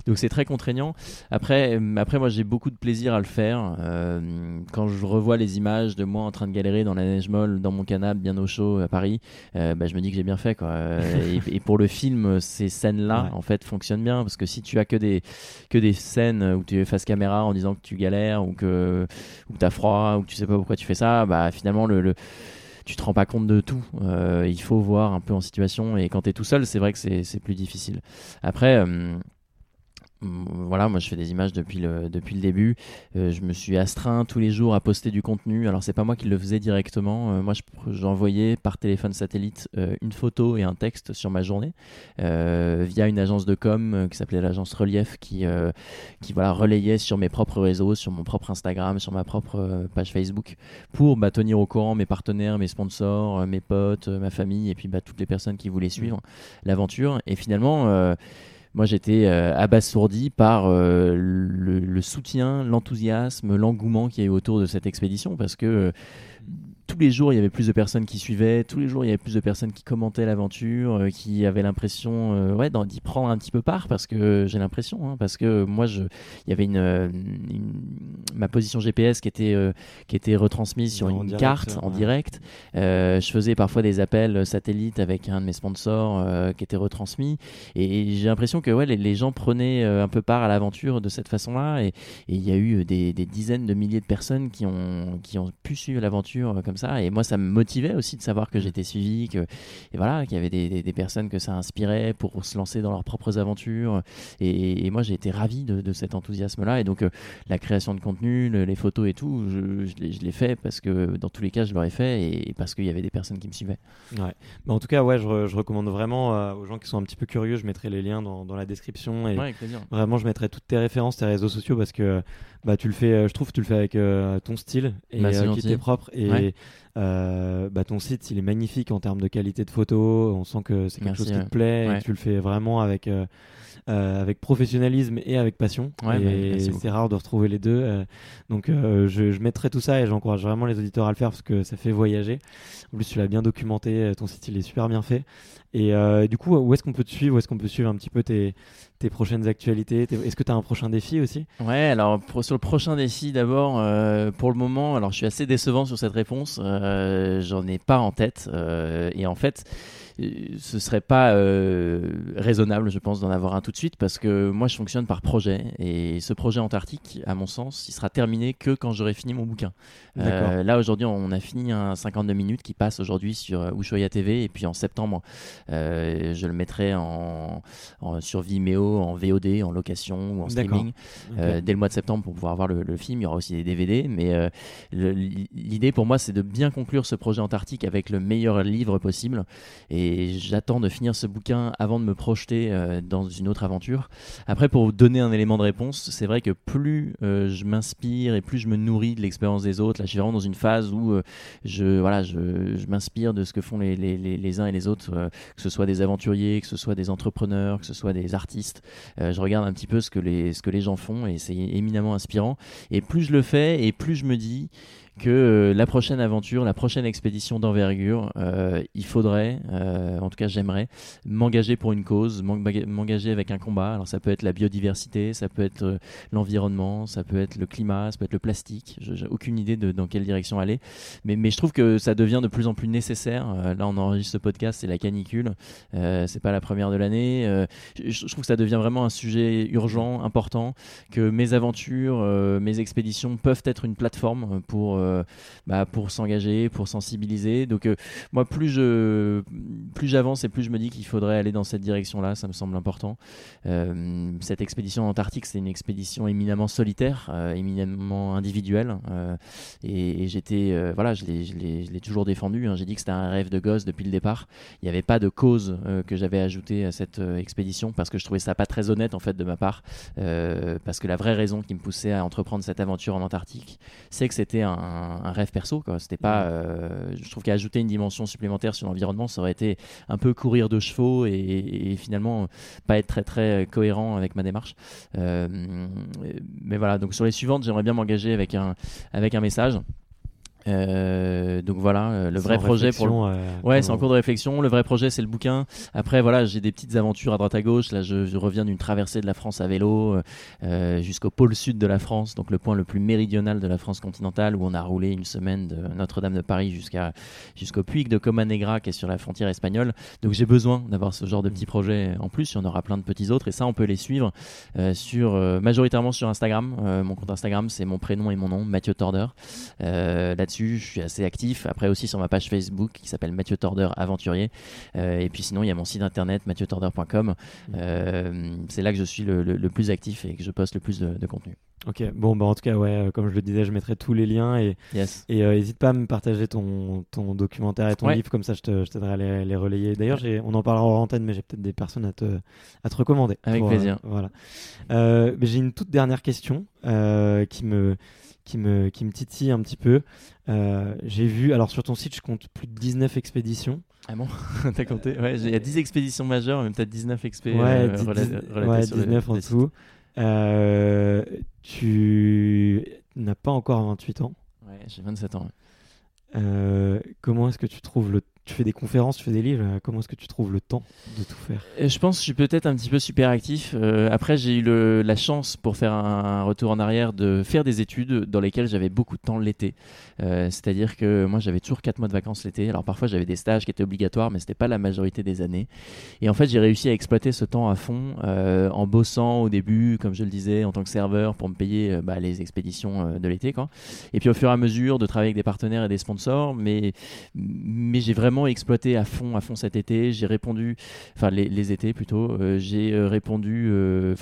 Donc c'est très contraignant. Après, après moi, j'ai beaucoup de plaisir à le faire. Euh, quand je revois les images de moi en train de galérer dans la neige molle, dans mon canapé, bien au chaud à Paris, euh, bah, je me dis que j'ai bien fait. Quoi. et, pour le film, ces scènes-là, en fait, fonctionnent bien parce que si tu as que des, que des scènes où tu es face caméra en disant que tu galères ou que tu as froid ou que tu sais pas pourquoi tu fais ça, bah finalement le, le tu te rends pas compte de tout. Euh, il faut voir un peu en situation et quand tu es tout seul, c'est vrai que c'est plus difficile. Après, voilà, moi je fais des images depuis le, depuis le début. Euh, je me suis astreint tous les jours à poster du contenu. Alors c'est pas moi qui le faisais directement. Euh, moi j'envoyais par téléphone satellite euh, une photo et un texte sur ma journée via une agence de com qui s'appelait l'agence Relief qui, qui voilà, relayait sur mes propres réseaux, sur mon propre Instagram, sur ma propre page Facebook pour bah, tenir au courant mes partenaires, mes sponsors, mes potes, ma famille et puis bah, toutes les personnes qui voulaient suivre l'aventure. Et finalement moi j'étais euh, abasourdi par euh, le, soutien, l'enthousiasme, l'engouement qu'il y a eu autour de cette expédition parce que euh, tous les jours, il y avait plus de personnes qui suivaient, tous les jours, il y avait plus de personnes qui commentaient l'aventure, euh, qui avaient l'impression euh, ouais, d'y prendre un petit peu part, parce que j'ai l'impression, hein, parce que moi, je, il y avait une, euh, ma position GPS qui était, qui était retransmise sur une carte en direct. je faisais parfois des appels satellites avec un de mes sponsors qui était retransmis, et, j'ai l'impression que ouais, les, gens prenaient un peu part à l'aventure de cette façon-là, et, il y a eu des, des, dizaines de milliers de personnes qui ont, qui ont pu suivre l'aventure comme comme ça. Et moi, ça me motivait aussi de savoir que j'étais suivi, que, et voilà, qu'il y avait des, des, personnes que ça inspirait pour se lancer dans leurs propres aventures. Et, moi, j'ai été ravi de, cet enthousiasme-là. Et donc, euh, la création de contenu, les photos et tout, je, je l'ai fait parce que dans tous les cas, je l'aurais fait et, parce qu'il y avait des personnes qui me suivaient. Ouais. Mais en tout cas, ouais, je, je recommande vraiment euh, aux gens qui sont un petit peu curieux, je mettrai les liens dans, dans la description. Et vraiment, je mettrai toutes tes références, tes réseaux sociaux parce que bah, tu le fais, euh, je trouve, tu le fais avec euh, ton style et bah, qui t'est propre. Et bah, ton site, il est magnifique en termes de qualité de photos. On sent que c'est quelque chose qui te plaît et que tu le fais vraiment avec. avec professionnalisme et avec passion. et c'est rare de retrouver les deux. donc je, je, mettrai tout ça et j'encourage vraiment les auditeurs à le faire parce que ça fait voyager. En plus, tu l'as bien documenté, ton site il est super bien fait. Et euh, du coup, où est-ce qu'on peut te suivre? Où est-ce qu'on peut suivre un petit peu tes, tes prochaines actualités Est-ce que tu as un prochain défi aussi? Ouais, alors sur le prochain défi, d'abord, euh, pour le moment, alors je suis assez décevant sur cette réponse. Euh, J'en ai pas en tête. Euh, et en fait, ce serait pas euh, raisonnable, je pense, d'en avoir un tout de suite parce que moi, je fonctionne par projet et ce projet antarctique, à mon sens, il sera terminé que quand j'aurai fini mon bouquin. Euh, là, aujourd'hui, on a fini un 52 minutes qui passe aujourd'hui sur Ushuaïa TV et puis en septembre, euh, je le mettrai en, sur Vimeo, en VOD, en location ou en streaming dès le mois de septembre pour pouvoir voir le, film. Il y aura aussi des DVD, mais l'idée pour moi, c'est de bien conclure ce projet antarctique avec le meilleur livre possible et et j'attends de finir ce bouquin avant de me projeter euh, dans une autre aventure. Après, pour vous donner un élément de réponse, c'est vrai que plus euh, je m'inspire et plus je me nourris de l'expérience des autres, là je suis vraiment dans une phase où euh, je, voilà, je, m'inspire de ce que font les, les, uns et les autres, que ce soit des aventuriers, que ce soit des entrepreneurs, que ce soit des artistes. je regarde un petit peu ce que les, ce que les gens font et c'est éminemment inspirant. Et plus je le fais et plus je me dis que euh, la prochaine aventure, la prochaine expédition d'envergure, euh, il faudrait, euh, en tout cas j'aimerais, m'engager pour une cause, m'engager avec un combat. Alors ça peut être la biodiversité, ça peut être l'environnement, ça peut être le climat, ça peut être le plastique. J'ai aucune idée dans quelle direction aller, mais, je trouve que ça devient de plus en plus nécessaire. là on enregistre ce podcast, c'est la canicule, c'est pas la première de l'année. Je, trouve que ça devient vraiment un sujet urgent, important, que mes aventures, mes expéditions peuvent être une plateforme pour bah, pour s'engager, pour sensibiliser. Donc euh, moi, plus je plus j'avance et plus je me dis qu'il faudrait aller dans cette direction-là, ça me semble important. Euh, cette expédition antarctique, c'est une expédition éminemment solitaire, éminemment individuelle, et, j'étais voilà, je l'ai toujours défendu. Hein. J'ai dit que c'était un rêve de gosse depuis le départ. Il n'y avait pas de cause que j'avais ajoutée à cette expédition parce que je trouvais ça pas très honnête en fait de ma part, parce que la vraie raison qui me poussait à entreprendre cette aventure en Antarctique, c'est que c'était un, un, rêve perso. C'était pas, euh, je trouve qu'ajouter une dimension supplémentaire sur l'environnement, ça aurait été un peu courir de chevaux et, finalement pas être très très cohérent avec ma démarche. Euh, mais voilà, donc sur les suivantes, j'aimerais bien m'engager avec un, avec un message. Euh, donc voilà, euh, le vrai projet pour le... Euh, ouais, c'est en cours de réflexion. Le vrai projet, c'est le bouquin. Après, voilà, j'ai des petites aventures à droite à gauche. Là, je, reviens d'une traversée de la France à vélo euh, jusqu'au pôle sud de la France, donc le point le plus méridional de la France continentale, où on a roulé une semaine de Notre-Dame de Paris jusqu'à jusqu'au Puig de Comanegra, qui est sur la frontière espagnole. Donc j'ai besoin d'avoir ce genre de petits projets en plus. Il y en aura plein de petits autres, et ça, on peut les suivre sur majoritairement sur Instagram. mon compte Instagram, c'est mon prénom et mon nom, Mathieu Torder. Je suis assez actif. Après aussi sur ma page Facebook qui s'appelle Mathieu Torder Aventurier. Euh, et puis sinon, il y a mon site internet mathieutorder.com. Mmh. Euh, c'est là que je suis le, plus actif et que je poste le plus de, contenu. Ok, bon, bah en tout cas, ouais, euh, comme je le disais, je mettrai tous les liens et et n'hésite pas à me partager ton, ton documentaire et ton livre, comme ça je t'aiderai à les, relayer. D'ailleurs, on en parlera en antenne, mais j'ai peut-être des personnes à te, à te recommander. Avec plaisir. voilà. j'ai une toute dernière question qui me qui me, qui me titille un petit peu. Euh, j'ai vu, alors sur ton site, je compte plus de 19 expéditions. Ah bon? T'as compté? Ouais, il y a 10 expéditions majeures, mais peut-être 19 expéditions ouais, euh, ouais, 19 en dessous. Euh, tu n'as pas encore 28 ans. Ouais, j'ai 27 ans. comment est-ce que tu trouves le tu fais des conférences, tu fais des livres. Comment est-ce que tu trouves le temps de tout faire Euh, Je pense que je suis peut-être un petit peu super actif. Euh, après, j'ai eu la chance pour faire un, retour en arrière de faire des études dans lesquelles j'avais beaucoup de temps l'été. Euh, C'est-à-dire que moi, j'avais toujours 4 mois de vacances l'été. Alors parfois, j'avais des stages qui étaient obligatoires, mais c'était pas la majorité des années. Et en fait, j'ai réussi à exploiter ce temps à fond euh, en bossant au début, comme je le disais, en tant que serveur pour me payer euh, bah, les expéditions euh, de l'été. Et puis au fur et à mesure de travailler avec des partenaires et des sponsors, mais, mais j'ai vraiment exploité à fond, à fond cet été. J'ai répondu, enfin les, les étés plutôt, euh, j'ai euh, répondu euh,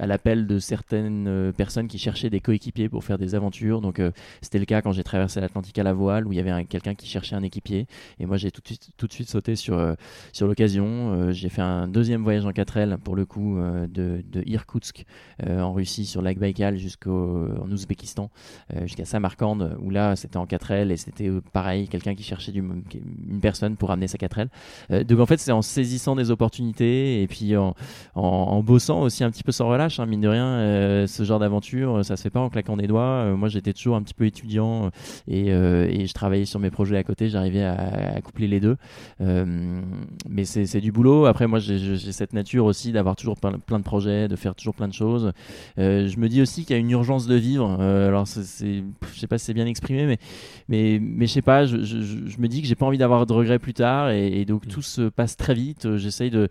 à l'appel de certaines euh, personnes qui cherchaient des coéquipiers pour faire des aventures. Donc c'était le cas quand j'ai traversé l'Atlantique à la voile où il y avait un- quelqu'un qui cherchait un équipier. Et moi j'ai tout de suite, tout de suite sauté sur, sur l'occasion. J'ai fait un deuxième voyage en 4L pour le coup de, de Irkoutsk en Russie sur lac Baïkal jusqu'au en Ouzbékistan jusqu'à Samarkand où là c'était en 4L et c'était pareil quelqu'un qui cherchait du, une personne pour amener sa 4L Euh, donc en fait c'est en saisissant des opportunités et puis en, en, bossant aussi un petit peu sans relâche hein, mine de rien euh, ce genre d'aventure ça se fait pas en claquant des doigts. Euh, moi j'étais toujours un petit peu étudiant et, je travaillais sur mes projets à côté j'arrivais à, coupler les deux. Mais c'est du boulot. Après moi j'ai cette nature aussi d'avoir toujours plein, de projets de faire toujours plein de choses. Je me dis aussi qu'il y a une urgence de vivre. Alors, je sais pas si c'est bien exprimé, mais, mais, mais je sais pas, je- je me dis que j'ai pas envie d'avoir de regrets plus tard et, et donc tout se passe très vite. J'essaye de,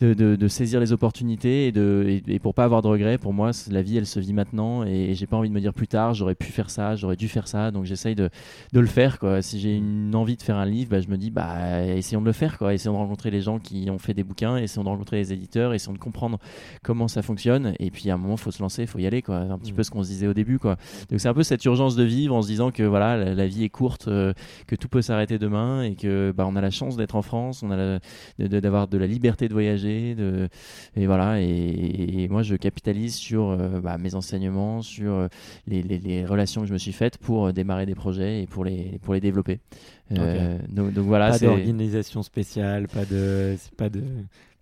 de, de- de saisir les opportunités et, de, et, et pour pas avoir de regrets, pour moi, la vie elle se vit maintenant et, j'ai pas envie de me dire plus tard, j'aurais pu faire ça, j'aurais dû faire ça. Donc, j'essaye de, de le faire. Quoi. Si j'ai une envie de faire un livre, bah, je me dis, bah, essayons de le faire. Quoi. Essayons de rencontrer les gens qui ont fait des bouquins, essayons de rencontrer les éditeurs, essayons de comprendre comment ça fonctionne. Et puis à un moment, faut se lancer, faut y aller, quoi. Un petit Mm. peu ce qu'on se disait au début, quoi. Donc c'est un peu cette urgence de vivre en se disant que voilà, la, la vie est courte, euh, que tout peut s'arrêter demain et que bah, on a la chance d'être en France, on a de- d'avoir de, la liberté de voyager, de, et voilà. Et, et moi, je capitalise sur euh, bah, mes enseignements, sur euh, les, les- les relations que je me suis faites pour euh, démarrer des projets et pour les pour les développer. Euh, donc, donc voilà, pas c'est d'organisation spéciale, pas de, c'est pas de,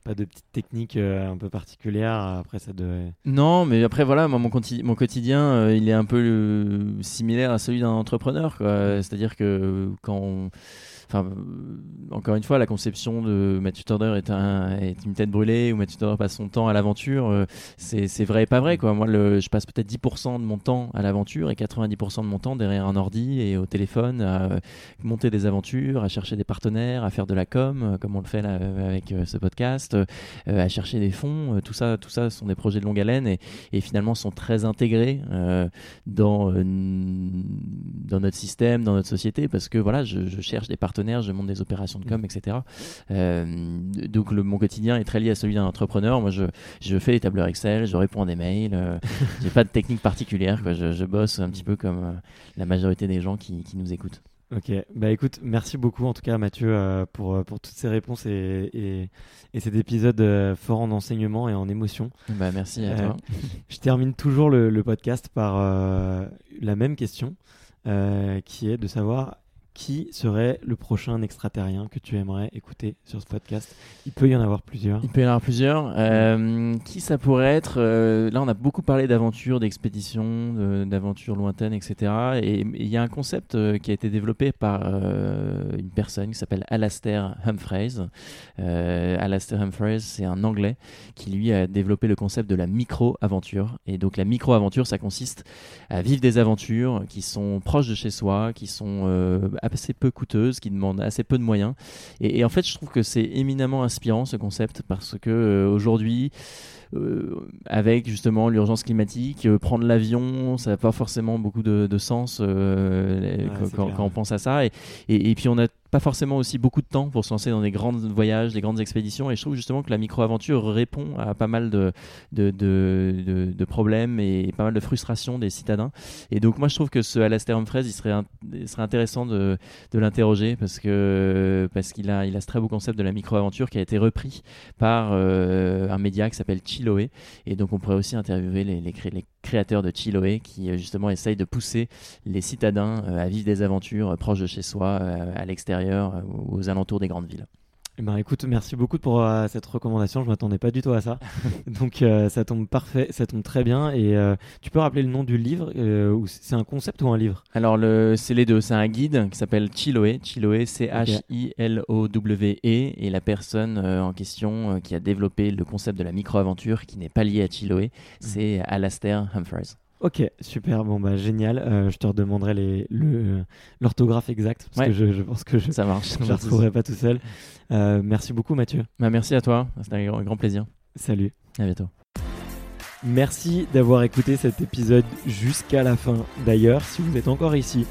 pas de petites techniques euh, un peu particulières. Après, ça devait. Non, mais après voilà, moi mon, mon quotidien, euh, il est un peu euh, similaire à celui d'un entrepreneur. quoi. C'est-à-dire que quand, on- enfin, encore une fois, la conception de Mathieu Turner est, un, est une tête brûlée ou Mathieu Turner passe son temps à l'aventure, euh, c'est vrai et pas vrai. Moi, je passe peut-être 10% de mon temps à l'aventure et 90% de mon temps derrière un ordi et au téléphone à euh, monter des aventures, à chercher des partenaires, à faire de la com, euh, comme on le fait avec ce podcast, à chercher des fonds. tout ça, tout ça sont des projets de longue haleine et, finalement sont très intégrés dans, notre système, dans notre société, parce que voilà, je cherche des partenaires, je monte des opérations de com, etc. Euh, donc le, mon quotidien est très lié à celui d'un entrepreneur. Moi, je, je fais des tableurs Excel, je réponds à des mails, euh, j'ai pas de technique particulière, quoi. Je, je bosse un petit peu comme euh, la majorité des gens qui, qui nous écoutent. Ok, bah écoute, merci beaucoup en tout cas Mathieu euh, pour, pour toutes ces réponses et, et, et cet épisode euh, fort en enseignement et en émotion. Bah, merci à Euh, toi. Je termine toujours le, le podcast par la même question qui est de savoir qui serait le prochain extraterrien que tu aimerais écouter sur ce podcast? Il peut y en avoir plusieurs. Il peut y en avoir plusieurs. Euh, qui ça pourrait être? Euh, Là, on a beaucoup parlé d'aventures, d'expéditions, de- d'aventures lointaines, etc. Et il y a un concept euh, qui a été développé par une personne qui s'appelle Alastair Humphreys. Alastair Humphreys, c'est un Anglais qui lui a développé le concept de la micro-aventure. Et donc la micro-aventure, ça consiste à vivre des aventures qui sont proches de chez soi, qui sont assez peu coûteuses, qui demandent assez peu de moyens. Et, et en fait, je trouve que c'est éminemment inspirant ce concept parce que euh, aujourd'hui, euh, avec justement l'urgence climatique, euh, prendre l'avion, ça n'a pas forcément beaucoup de, de sens euh, Ouais, quand, on pense à ça. Et, et, et puis on n'a pas forcément aussi beaucoup de temps pour se lancer dans des grands voyages, des grandes expéditions. Et je trouve justement que la micro-aventure répond à pas mal de, de, de, problèmes et pas mal de frustrations des citadins. Et donc moi je trouve que ce Alastair Humphreys, il serait, il serait intéressant de, l'interroger parce que parce qu'il a, il a ce très beau concept de la micro-aventure qui a été repris par euh, un média qui s'appelle Chiloé. Et donc on pourrait aussi interviewer les, les, les créateurs de Chiloé qui euh, justement essayent de pousser les citadins euh, à vivre des aventures euh, proches de chez soi, à l'extérieur ou aux alentours des grandes villes. Eh ben, écoute, merci beaucoup pour euh, cette recommandation. Je m'attendais pas du tout à ça. Donc, euh, ça tombe parfait, ça tombe très bien. Et euh, tu peux rappeler le nom du livre C'est un concept ou un livre? Alors, le, c'est les deux. C'est un guide qui s'appelle Chiloé. Chiloé, C-H-I-L-O-W-E. Et la personne en question qui a développé le concept de la micro-aventure, qui n'est pas lié à Chiloé, c'est Alastair Humphreys. Ok, super. Bon, bah, génial. Euh, je te redemanderai les, le, l'orthographe exacte parce Ouais. que je, je pense que je Ça marche. ne la retrouverai pas tout seul. Euh, merci beaucoup, Mathieu. Bah, merci à toi. C'était un grand- grand plaisir. Salut. À bientôt. Merci d'avoir écouté cet épisode jusqu'à la fin. D'ailleurs, si vous êtes encore ici,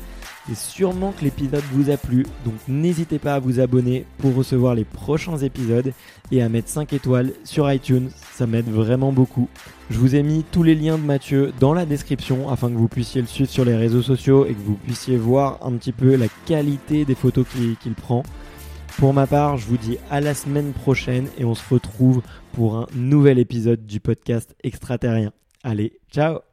c'est sûrement que l'épisode vous a plu, donc n'hésitez pas à vous abonner pour recevoir les prochains épisodes et à mettre 5 étoiles sur iTunes, ça m'aide vraiment beaucoup. Je vous ai mis tous les liens de Mathieu dans la description afin que vous puissiez le suivre sur les réseaux sociaux et que vous puissiez voir un petit peu la qualité des photos qu'il prend. Pour ma part, je vous dis à la semaine prochaine et on se retrouve pour un nouvel épisode du podcast extraterrien. Allez, ciao